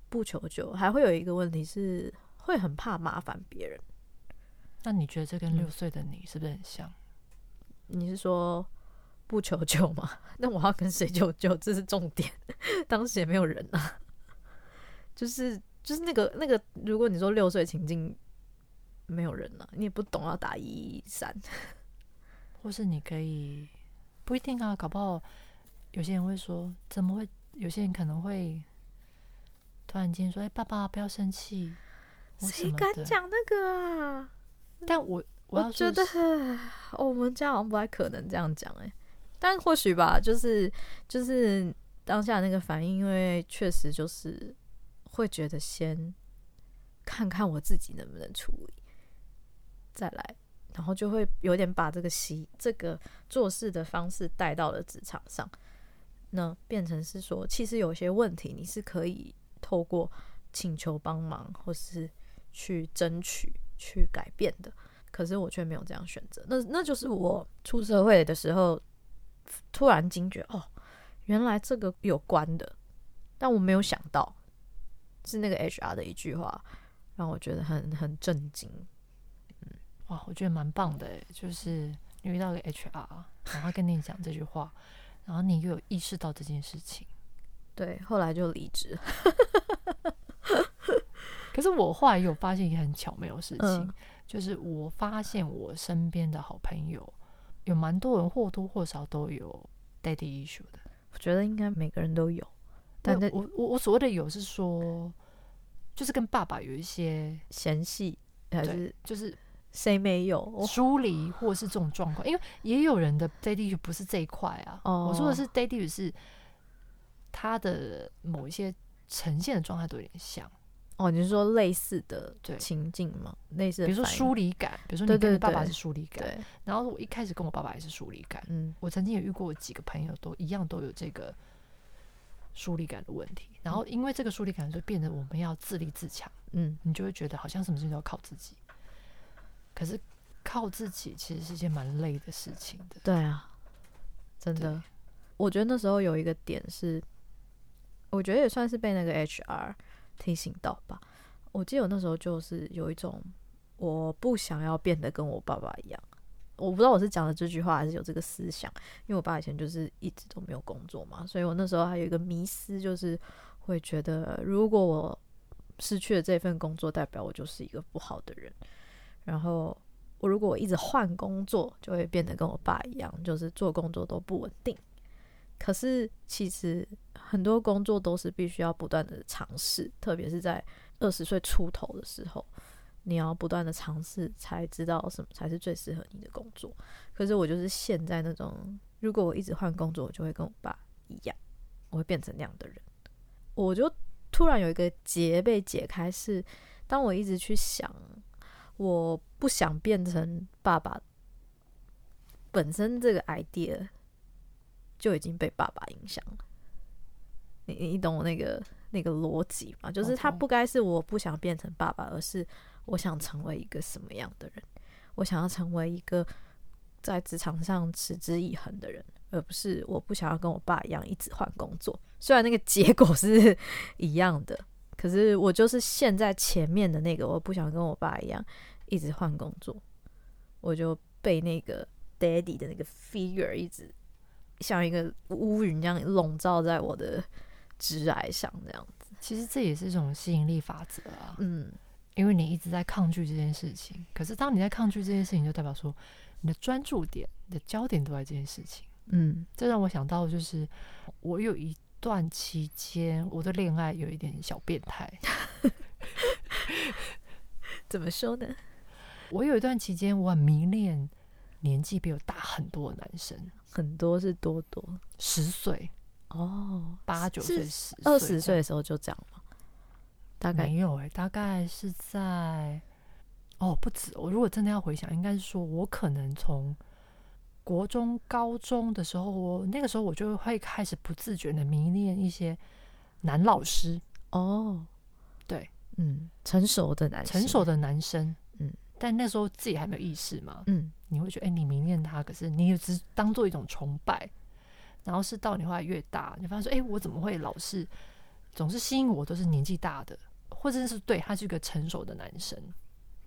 不求救，还会有一个问题是会很怕麻烦别人。那你觉得这跟六岁的你是不是很像？嗯，你是说不求救吗？那我要跟谁求救？这是重点。当时也没有人啊，就是就是那个那个，如果你说六岁情境。没有人了，你也不懂要打一一三，或是你可以不一定啊，搞不好有些人会说，怎么会？有些人可能会突然间说：“哎，爸爸不要生气。”谁敢讲那个啊？但我我我觉得，哦，我们家好像不太可能这样讲哎，但或许吧，就是就是当下那个反应，因为确实就是会觉得先看看我自己能不能处理，再来，然后就会有点把这个习这个做事的方式带到了职场上，那变成是说，其实有些问题你是可以透过请求帮忙或是去争取去改变的，可是我却没有这样选择。那那就是我出社会的时候突然惊觉，哦，原来这个有关的，但我没有想到。是那个 HR 的一句话，让我觉得很很震惊。嗯，哇，我觉得蛮棒的，就是你遇到个 HR，然后他跟你讲这句话，然后你又有意识到这件事情。对，后来就离职。可是我后来有发现一个很巧妙的事情，嗯，就是我发现我身边的好朋友有蛮多人或多或少都有 daddy issue 的。我觉得应该每个人都有。但我我我所谓的有是说，就是跟爸爸有一些嫌隙，还是就是谁没有疏离，或是这种状况？因为也有人的 daddy 不是这一块啊。哦，我说的是 daddy 是他的某一些呈现的状态都有点像。哦，你是说类似的情境吗？类似的，比如说疏离感，比如说你跟你爸爸是疏离感，然后我一开始跟我爸爸也是疏离感。嗯，我曾经也遇过几个朋友，都一样都有这个。疏离感的问题，然后因为这个疏离感，就变得我们要自立自强。嗯，你就会觉得好像什么事情都要靠自己，可是靠自己其实是一件蛮累的事情的。对啊，真的，我觉得那时候有一个点是，我觉得也算是被那个 HR 提醒到吧。我记得我那时候就是有一种，我不想要变得跟我爸爸一样。我不知道我是讲的这句话还是有这个思想，因为我爸以前就是一直都没有工作嘛，所以我那时候还有一个迷思，就是会觉得如果我失去了这份工作，代表我就是一个不好的人。然后我如果一直换工作，就会变得跟我爸一样，就是做工作都不稳定。可是其实很多工作都是必须要不断的尝试，特别是在二十岁出头的时候。你要不断的尝试，才知道什么才是最适合你的工作。可是我就是现在那种，如果我一直换工作，我就会跟我爸一样，我会变成那样的人。我就突然有一个结被解开，是当我一直去想，我不想变成爸爸，本身这个 idea 就已经被爸爸影响了。你你懂我那个那个逻辑吗？就是他不该是我不想变成爸爸，而是。我想成为一个什么样的人？我想要成为一个在职场上持之以恒的人，而不是我不想要跟我爸一样一直换工作。虽然那个结果是一样的，可是我就是现在前面的那个，我不想跟我爸一样一直换工作。我就被那个 daddy 的那个 figure 一直像一个乌云一样笼罩在我的直癌上，这样子。其实这也是一种吸引力法则啊。嗯。因为你一直在抗拒这件事情，可是当你在抗拒这件事情，就代表说你的专注点、你的焦点都在这件事情。嗯，这让我想到，就是我有一段期间，我的恋爱有一点小变态。怎么说呢？我有一段期间，我很迷恋年纪比我大很多的男生，很多是多多十岁哦，八九岁、十二十岁的时候就这样吗？大概没有哎、欸，大概是在哦，不止。我如果真的要回想，应该是说我可能从国中、高中的时候，我那个时候我就会开始不自觉的迷恋一些男老师哦。对，嗯，成熟的男，成熟的男生，嗯，但那时候自己还没有意识嘛，嗯，你会觉得哎、欸，你迷恋他，可是你也只当做一种崇拜。然后是到你后来越大，你发现说，哎、欸，我怎么会老是总是吸引我都是年纪大的。或者是对他是一个成熟的男生，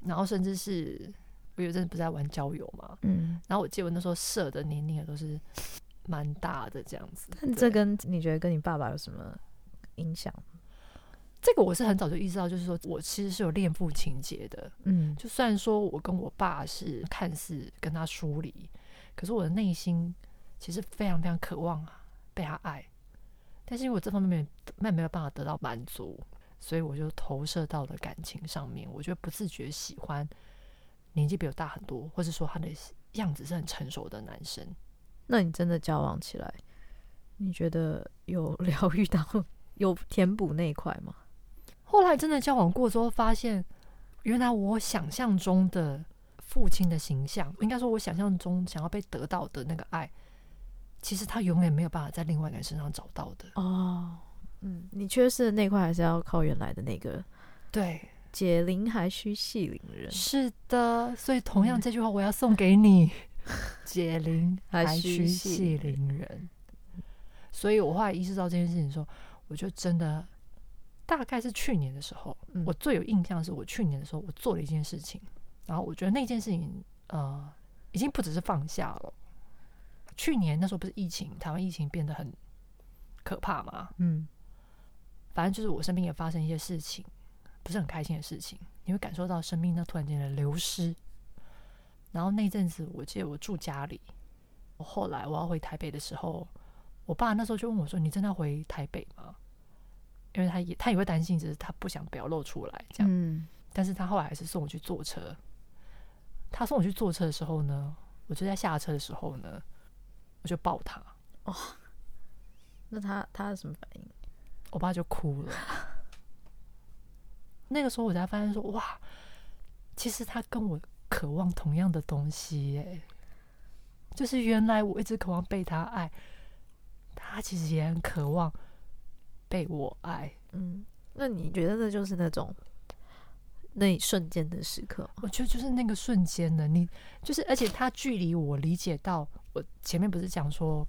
然后甚至是我有阵子不是在玩交友嘛，嗯，然后我记得我那时候设的年龄也都是蛮大的这样子。但这跟你觉得跟你爸爸有什么影响？这个我是很早就意识到，就是说我其实是有恋父情节的，嗯，就虽然说我跟我爸是看似跟他疏离，可是我的内心其实非常非常渴望被他爱，但是因为我这方面没没有办法得到满足。所以我就投射到了感情上面，我觉得不自觉喜欢年纪比我大很多，或是说他的样子是很成熟的男生。那你真的交往起来，你觉得有 疗愈到、有填补那一块吗？后来真的交往过之后，发现原来我想象中的父亲的形象，应该说我想象中想要被得到的那个爱，其实他永远没有办法在另外一个人身上找到的。哦，嗯，你缺失的那块还是要靠原来的那个。对，解铃还须系铃人。是的，所以同样这句话我要送给你：解铃还须系铃人。所以我后来意识到这件事情的时候，我就真的。大概是去年的时候，我最有印象的是我去年的时候，我做了一件事情，然后我觉得那件事情，呃，已经不只是放下了。去年那时候不是疫情，台湾疫情变得很可怕嘛，嗯，反正就是我身边也发生一些事情，不是很开心的事情，你会感受到生命那突然间的流失。然后那阵子，我记得我住家里，我后来我要回台北的时候，我爸那时候就问我说：“你真的要回台北吗？”因为他也他也会担心，只是他不想表露出来这样。嗯，但是他后来还是送我去坐车。他送我去坐车的时候呢，我就在下车的时候呢，我就抱他。哦，那他他是什么反应？我爸就哭了。那个时候我才发现说，哇，其实他跟我渴望同样的东西耶，就是原来我一直渴望被他爱，他其实也很渴望。被我爱，嗯，那你觉得这就是那种那一瞬间的时刻？我觉得就是那个瞬间的，你就是，而且他距离我理解到，我前面不是讲说，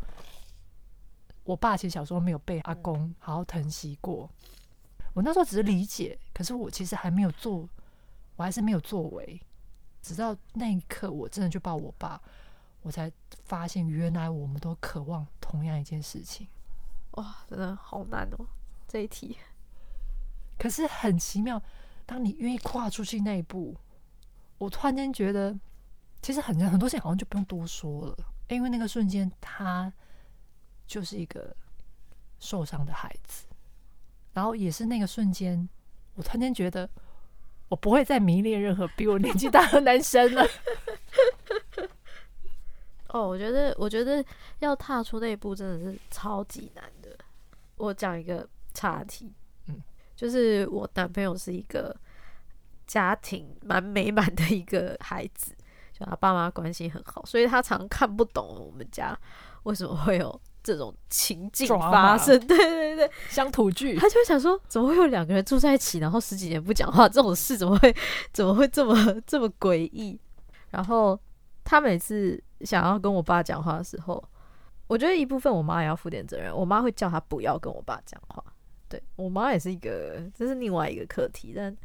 我爸其实小时候没有被阿公好好疼惜过，我那时候只是理解，可是我其实还没有做，我还是没有作为，直到那一刻，我真的去抱我爸，我才发现原来我们都渴望同样一件事情。哇，真的好难哦，这一题。可是很奇妙，当你愿意跨出去那一步，我突然间觉得，其实很很多事情好像就不用多说了，因为那个瞬间，他就是一个受伤的孩子，然后也是那个瞬间，我突然间觉得，我不会再迷恋任何比我年纪大的男生了。哦，我觉得，我觉得要踏出那一步真的是超级难的。我讲一个岔题，嗯，就是我男朋友是一个家庭蛮美满的一个孩子，就他爸妈关系很好，所以他常看不懂我们家为什么会有这种情境发生。对对对，乡土剧，他就会想说，怎么会有两个人住在一起，然后十几年不讲话，这种事怎么会 怎么会这么这么诡异？然后他每次想要跟我爸讲话的时候。我觉得一部分我妈也要负点责任，我妈会叫他不要跟我爸讲话。对，我妈也是一个，这是另外一个课题。但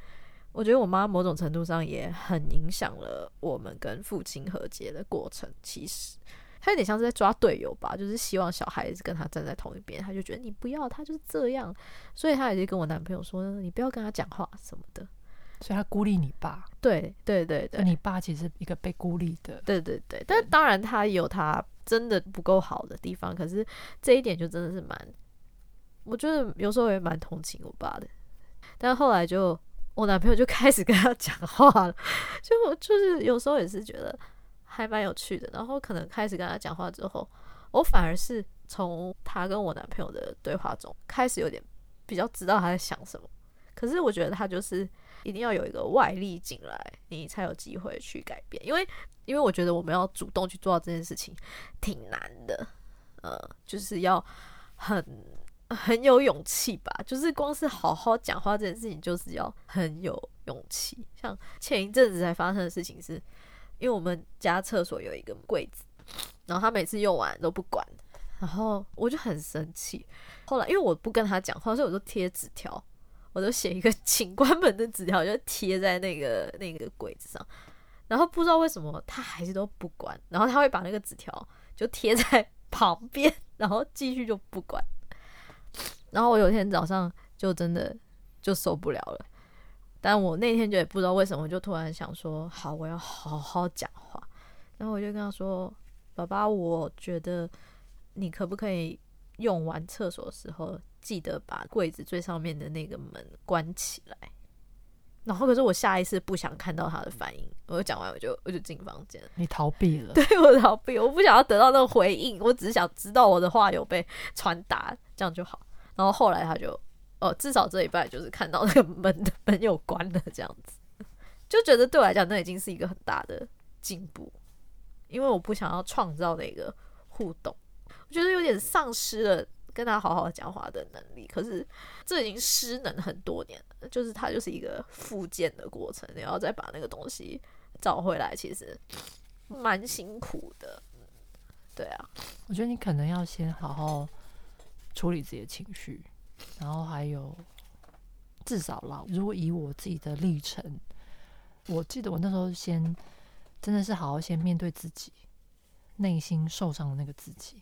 我觉得我妈某种程度上也很影响了我们跟父亲和解的过程。其实她有点像是在抓队友吧，就是希望小孩子跟他站在同一边。他就觉得你不要，他就是这样，所以他也是跟我男朋友说，你不要跟他讲话什么的。所以他孤立你爸。对对对对，你爸其实是一个被孤立的。对对对，但当然他有他。真的不够好的地方，可是这一点就真的是蛮，我觉得有时候也蛮同情我爸的。但后来就我男朋友就开始跟他讲话了，就就是有时候也是觉得还蛮有趣的。然后可能开始跟他讲话之后，我反而是从他跟我男朋友的对话中开始有点比较知道他在想什么。可是我觉得他就是一定要有一个外力进来，你才有机会去改变，因为。因为我觉得我们要主动去做到这件事情挺难的，呃，就是要很很有勇气吧。就是光是好好讲话这件事情，就是要很有勇气。像前一阵子才发生的事情是，因为我们家厕所有一个柜子，然后他每次用完都不管，然后我就很生气。后来因为我不跟他讲话，所以我就贴纸条，我就写一个 请关门的纸条，就贴在那个那个柜子上。然后不知道为什么他还是都不管，然后他会把那个纸条就贴在 旁边，然后继续就不管。然后我有一天早上就真的就受不了了，但我那天就也不知道为什么，就突然想说，好，我要好好讲话。然后我就跟他说：“爸爸，我觉得你可不可以用完厕所的时候，记得把柜子最上面的那个门关起来。”然后可是我下意识不想看到他的反应，我就讲完我就我就进房间。你逃避了？对，我逃避，我不想要得到那个回应，我只是想知道我的话有被传达，这样就好。然后后来他就哦，至少这一半就是看到那个门的门有关的这样子，就觉得对我来讲，那已经是一个很大的进步，因为我不想要创造那个互动，我觉得有点丧失了跟他好好讲话的能力。可是这已经失能很多年了，就是他就是一个复健的过程，然后再把那个东西找回来，其实蛮辛苦的。对啊，我觉得你可能要先好好处理自己的情绪，然后还有至少啦，如果以我自己的历程，我记得我那时候先真的是好好先面对自己内心受伤的那个自己，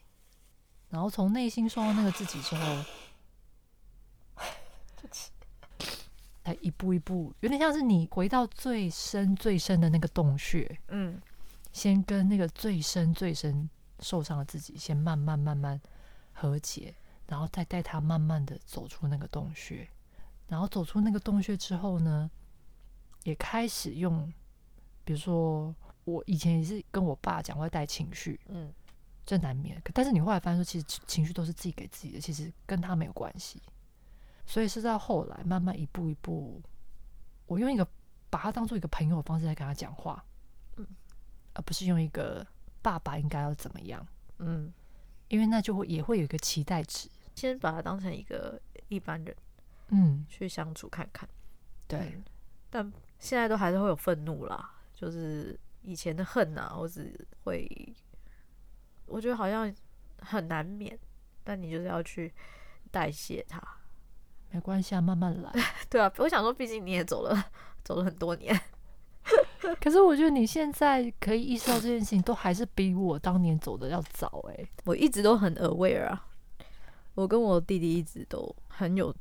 然后从内心受伤那个自己之后，才一步一步，有点像是你回到最深最深的那个洞穴，嗯，先跟那个最深最深。受伤的自己，先慢慢慢慢和解，然后再带他慢慢的走出那个洞穴。然后走出那个洞穴之后呢，也开始用，比如说我以前也是跟我爸讲会带情绪，嗯，这难免。但是你后来发现说，其实情绪都是自己给自己的，其实跟他没有关系。所以是在后来慢慢一步一步，我用一个把他当做一个朋友的方式来跟他讲话，嗯，而不是用一个。爸爸应该要怎么样？嗯，因为那就会也会有一个期待值，先把他当成一个一般人，嗯，去相处看看。对，嗯，但现在都还是会有愤怒啦，就是以前的恨啊，或是会，我觉得好像很难免，但你就是要去代谢它，没关系啊，慢慢来。对啊，我想说，毕竟你也走了走了很多年。可是我觉得你现在可以意识到这件事情，都还是比我当年走的要早哎、欸。我一直都很 aware 啊，我跟我弟弟一直都很有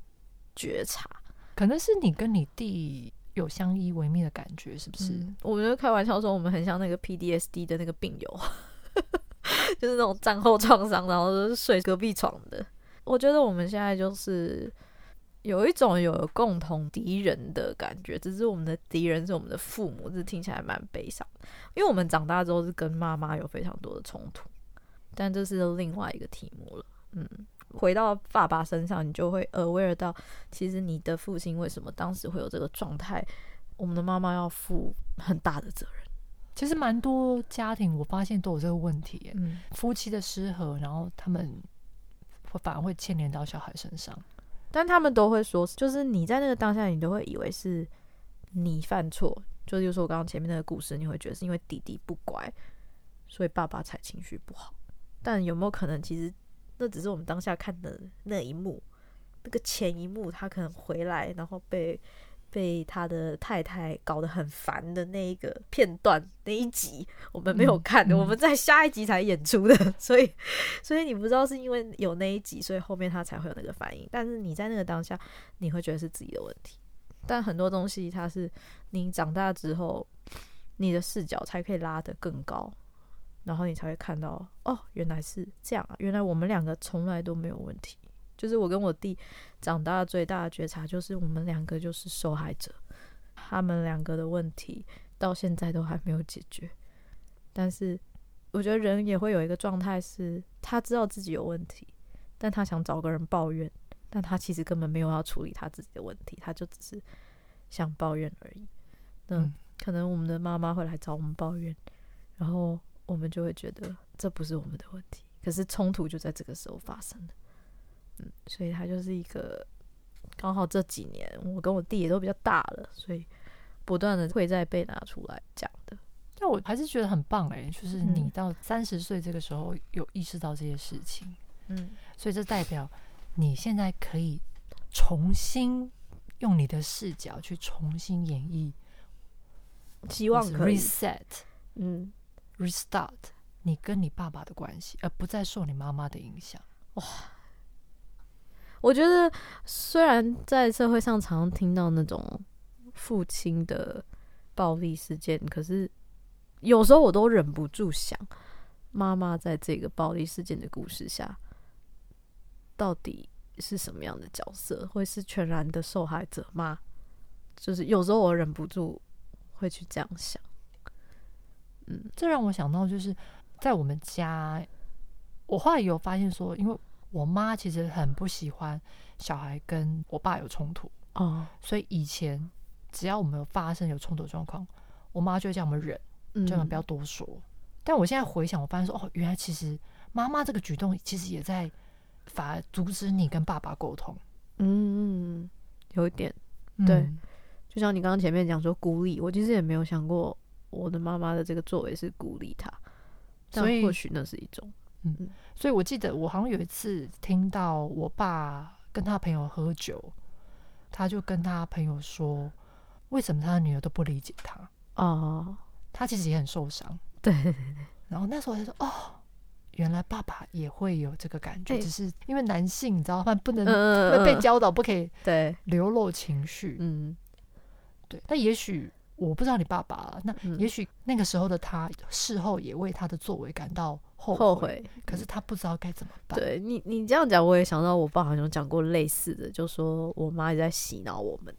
觉察。可能是你跟你弟有相依为命的感觉，是不是？嗯、我们就开玩笑说，我们很像那个 PDSD 的那个病友，就是那种战后创伤，然后就是睡隔壁床的。我觉得我们现在就是。有一种有共同敌人的感觉，只是我们的敌人是我们的父母，这听起来蛮悲伤。因为我们长大之后是跟妈妈有非常多的冲突，但这是另外一个题目了。嗯，回到爸爸身上，你就会 aware 到，其实你的父亲为什么当时会有这个状态，我们的妈妈要负很大的责任。其实蛮多家庭我发现都有这个问题，嗯，夫妻的失和，然后他们会反而会牵连到小孩身上。但他们都会说，就是你在那个当下，你都会以为是你犯错。就比如说我刚刚前面那个故事，你会觉得是因为弟弟不乖，所以爸爸才情绪不好。但有没有可能，其实那只是我们当下看的那一幕，那个前一幕，他可能回来，然后被。被他的太太搞得很烦的那一个片段，那一集我们没有看，我们在下一集才演出的，所以，所以你不知道是因为有那一集，所以后面他才会有那个反应。但是你在那个当下，你会觉得是自己的问题。但很多东西，它是你长大之后，你的视角才可以拉得更高，然后你才会看到，哦，原来是这样啊，原来我们两个从来都没有问题。就是我跟我弟长大最大的觉察，就是我们两个就是受害者，他们两个的问题到现在都还没有解决。但是我觉得人也会有一个状态，是他知道自己有问题，但他想找个人抱怨，但他其实根本没有要处理他自己的问题，他就只是想抱怨而已。那可能我们的妈妈会来找我们抱怨，然后我们就会觉得这不是我们的问题，可是冲突就在这个时候发生了。嗯，所以他就是一个刚好这几年，我跟我弟也都比较大了，所以不断的会再被拿出来讲的。但我还是觉得很棒哎，就是你到三十岁这个时候有意识到这些事情，嗯，所以这代表你现在可以重新用你的视角去重新演绎，希望可以 reset，嗯，restart 你跟你爸爸的关系，而不再受你妈妈的影响。哇！我觉得，虽然在社会上常听到那种父亲的暴力事件，可是有时候我都忍不住想，妈妈在这个暴力事件的故事下，到底是什么样的角色？会是全然的受害者吗？就是有时候我忍不住会去这样想。嗯，这让我想到，就是在我们家，我后来有发现说，因为。我妈其实很不喜欢小孩跟我爸有冲突哦，所以以前只要我们有发生有冲突状况，我妈就会叫我们忍，叫我们不要多说。嗯、但我现在回想，我发现说，哦，原来其实妈妈这个举动其实也在反而阻止你跟爸爸沟通。嗯，有一点，对，嗯、就像你刚刚前面讲说孤立，我其实也没有想过我的妈妈的这个作为是鼓励他，所以或许那是一种。嗯，所以我记得我好像有一次听到我爸跟他朋友喝酒，他就跟他朋友说，为什么他的女儿都不理解他啊？哦、他其实也很受伤。对对对。然后那时候他说：“哦，原来爸爸也会有这个感觉，只是因为男性，你知道吗？不能会被教导不可以对流露情绪。嗯，对。但也许。”我不知道你爸爸，那也许那个时候的他事后也为他的作为感到后悔，后悔，可是他不知道该怎么办。对你，你这样讲，我也想到我爸好像讲过类似的，就说我妈也在洗脑我们，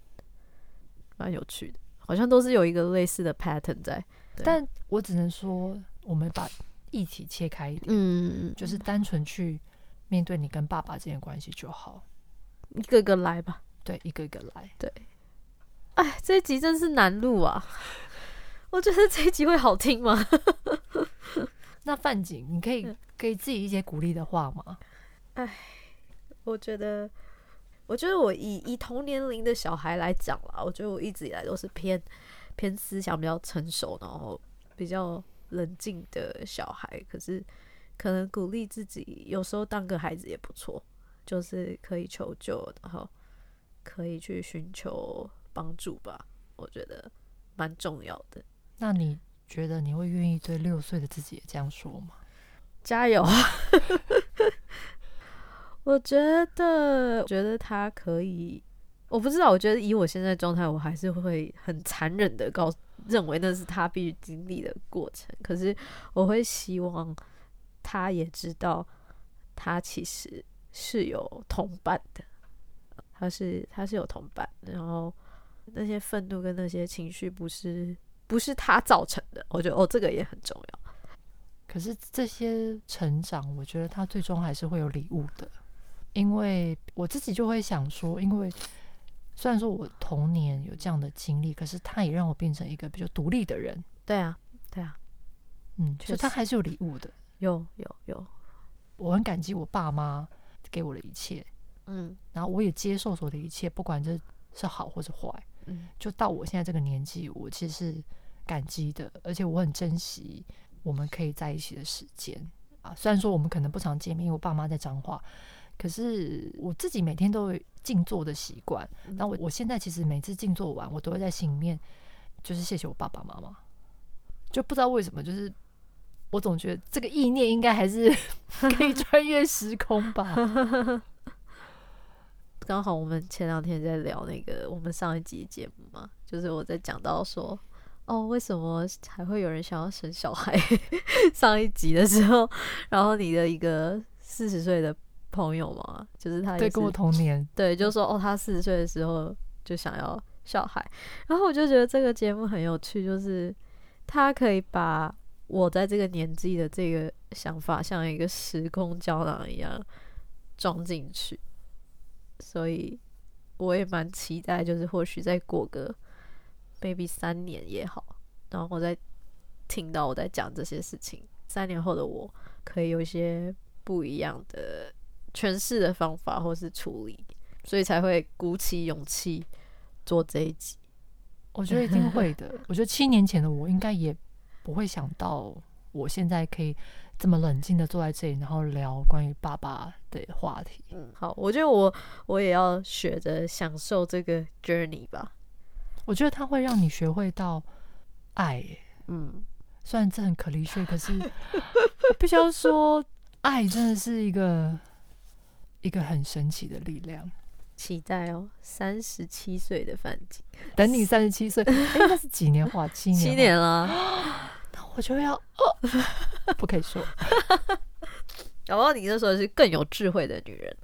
蛮有趣的，好像都是有一个类似的 pattern 在。但我只能说，我们把议题切开一点，嗯，就是单纯去面对你跟爸爸之间关系就好，一个个来吧。对，一个一个来。对。哎，这一集真是难录啊！我觉得这一集会好听吗？那范景，你可以给自己一些鼓励的话吗？哎，我觉得，我觉得我以以同年龄的小孩来讲啦，我觉得我一直以来都是偏偏思想比较成熟，然后比较冷静的小孩。可是，可能鼓励自己，有时候当个孩子也不错，就是可以求救，然后可以去寻求。帮助吧，我觉得蛮重要的。那你觉得你会愿意对六岁的自己也这样说吗？加油！我觉得，我觉得他可以。我不知道，我觉得以我现在状态，我还是会很残忍的告，认为那是他必须经历的过程。可是，我会希望他也知道，他其实是有同伴的。他是，他是有同伴，然后。那些愤怒跟那些情绪不是不是他造成的，我觉得哦，这个也很重要。可是这些成长，我觉得他最终还是会有礼物的，因为我自己就会想说，因为虽然说我童年有这样的经历，可是他也让我变成一个比较独立的人。对啊，对啊，嗯，所以他还是有礼物的，有有有，我很感激我爸妈给我的一切，嗯，然后我也接受所有的一切，不管这是好或是坏。就到我现在这个年纪，我其实是感激的，而且我很珍惜我们可以在一起的时间啊。虽然说我们可能不常见面，因为我爸妈在彰化，可是我自己每天都有静坐的习惯。那我我现在其实每次静坐完，我都会在心里面就是谢谢我爸爸妈妈。就不知道为什么，就是我总觉得这个意念应该还是 可以穿越时空吧。刚好我们前两天在聊那个我们上一集节目嘛，就是我在讲到说，哦，为什么还会有人想要生小孩？上一集的时候，然后你的一个四十岁的朋友嘛，就是他也跟我同年，对，就说哦，他四十岁的时候就想要小孩，然后我就觉得这个节目很有趣，就是他可以把我在这个年纪的这个想法，像一个时空胶囊一样装进去。所以我也蛮期待，就是或许再过个 maybe 三年也好，然后我再听到我在讲这些事情，三年后的我可以有一些不一样的诠释的方法或是处理，所以才会鼓起勇气做这一集。我觉得一定会的。我觉得七年前的我应该也不会想到，我现在可以。这么冷静的坐在这里，然后聊关于爸爸的话题。嗯，好，我觉得我我也要学着享受这个 journey 吧。我觉得它会让你学会到爱。嗯，虽然这很可离去，可是 必须要说，爱真的是一个一个很神奇的力量。期待哦，三十七岁的范景，等你三十七岁，哎，那是几年？哇，七年，七年了。我就要哦，不可以说。然后你那时候是更有智慧的女人，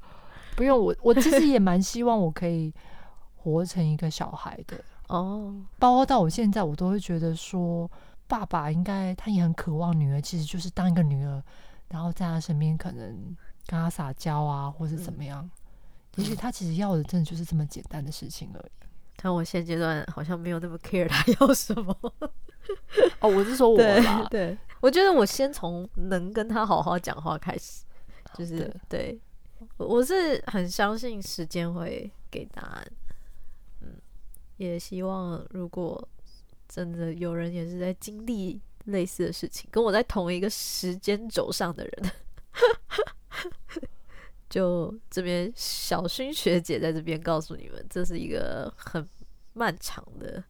不用我，我其实也蛮希望我可以活成一个小孩的 哦。包括到我现在，我都会觉得说，爸爸应该他也很渴望女儿，其实就是当一个女儿然后在他身边可能跟他撒娇啊，或是怎么样。嗯、也许他其实要的真的就是这么简单的事情而已。但我现阶段好像没有那么 care 他要什么。哦，我是说我啦，对，对，我觉得我先从能跟他好好讲话开始，就是对，对，我是很相信时间会给答案。嗯，也希望如果真的有人也是在经历类似的事情，跟我在同一个时间轴上的人，就这边小薰学姐在这边告诉你们，这是一个很漫长的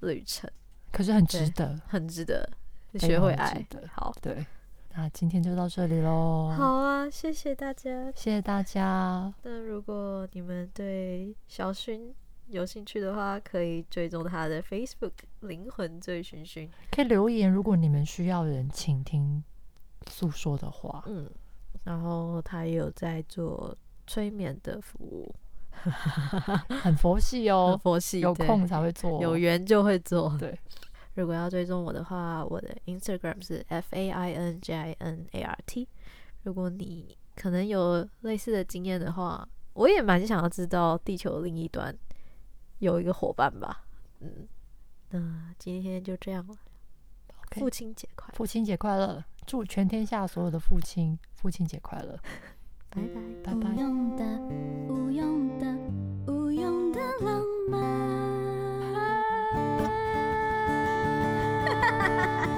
旅程。可是很值得，很值得学会爱。好，对，那今天就到这里喽。好啊，谢谢大家，谢谢大家。那如果你们对小薰有兴趣的话，可以追踪他的 Facebook“ 灵魂醉醺醺”，可以留言。如果你们需要人倾听诉说的话，嗯，然后他也有在做催眠的服务。很佛系哦，很佛系，有空才会做，有缘就会做。对，如果要追踪我的话，我的 Instagram 是 f a i n j i n a r t。如果你可能有类似的经验的话，我也蛮想要知道地球另一端有一个伙伴吧。嗯，那今天就这样了。OK 父亲节快乐！父亲节快乐！祝全天下所有的父亲父亲节快乐！拜拜拜拜。无用的，无用的，无用的浪漫。ha ha ha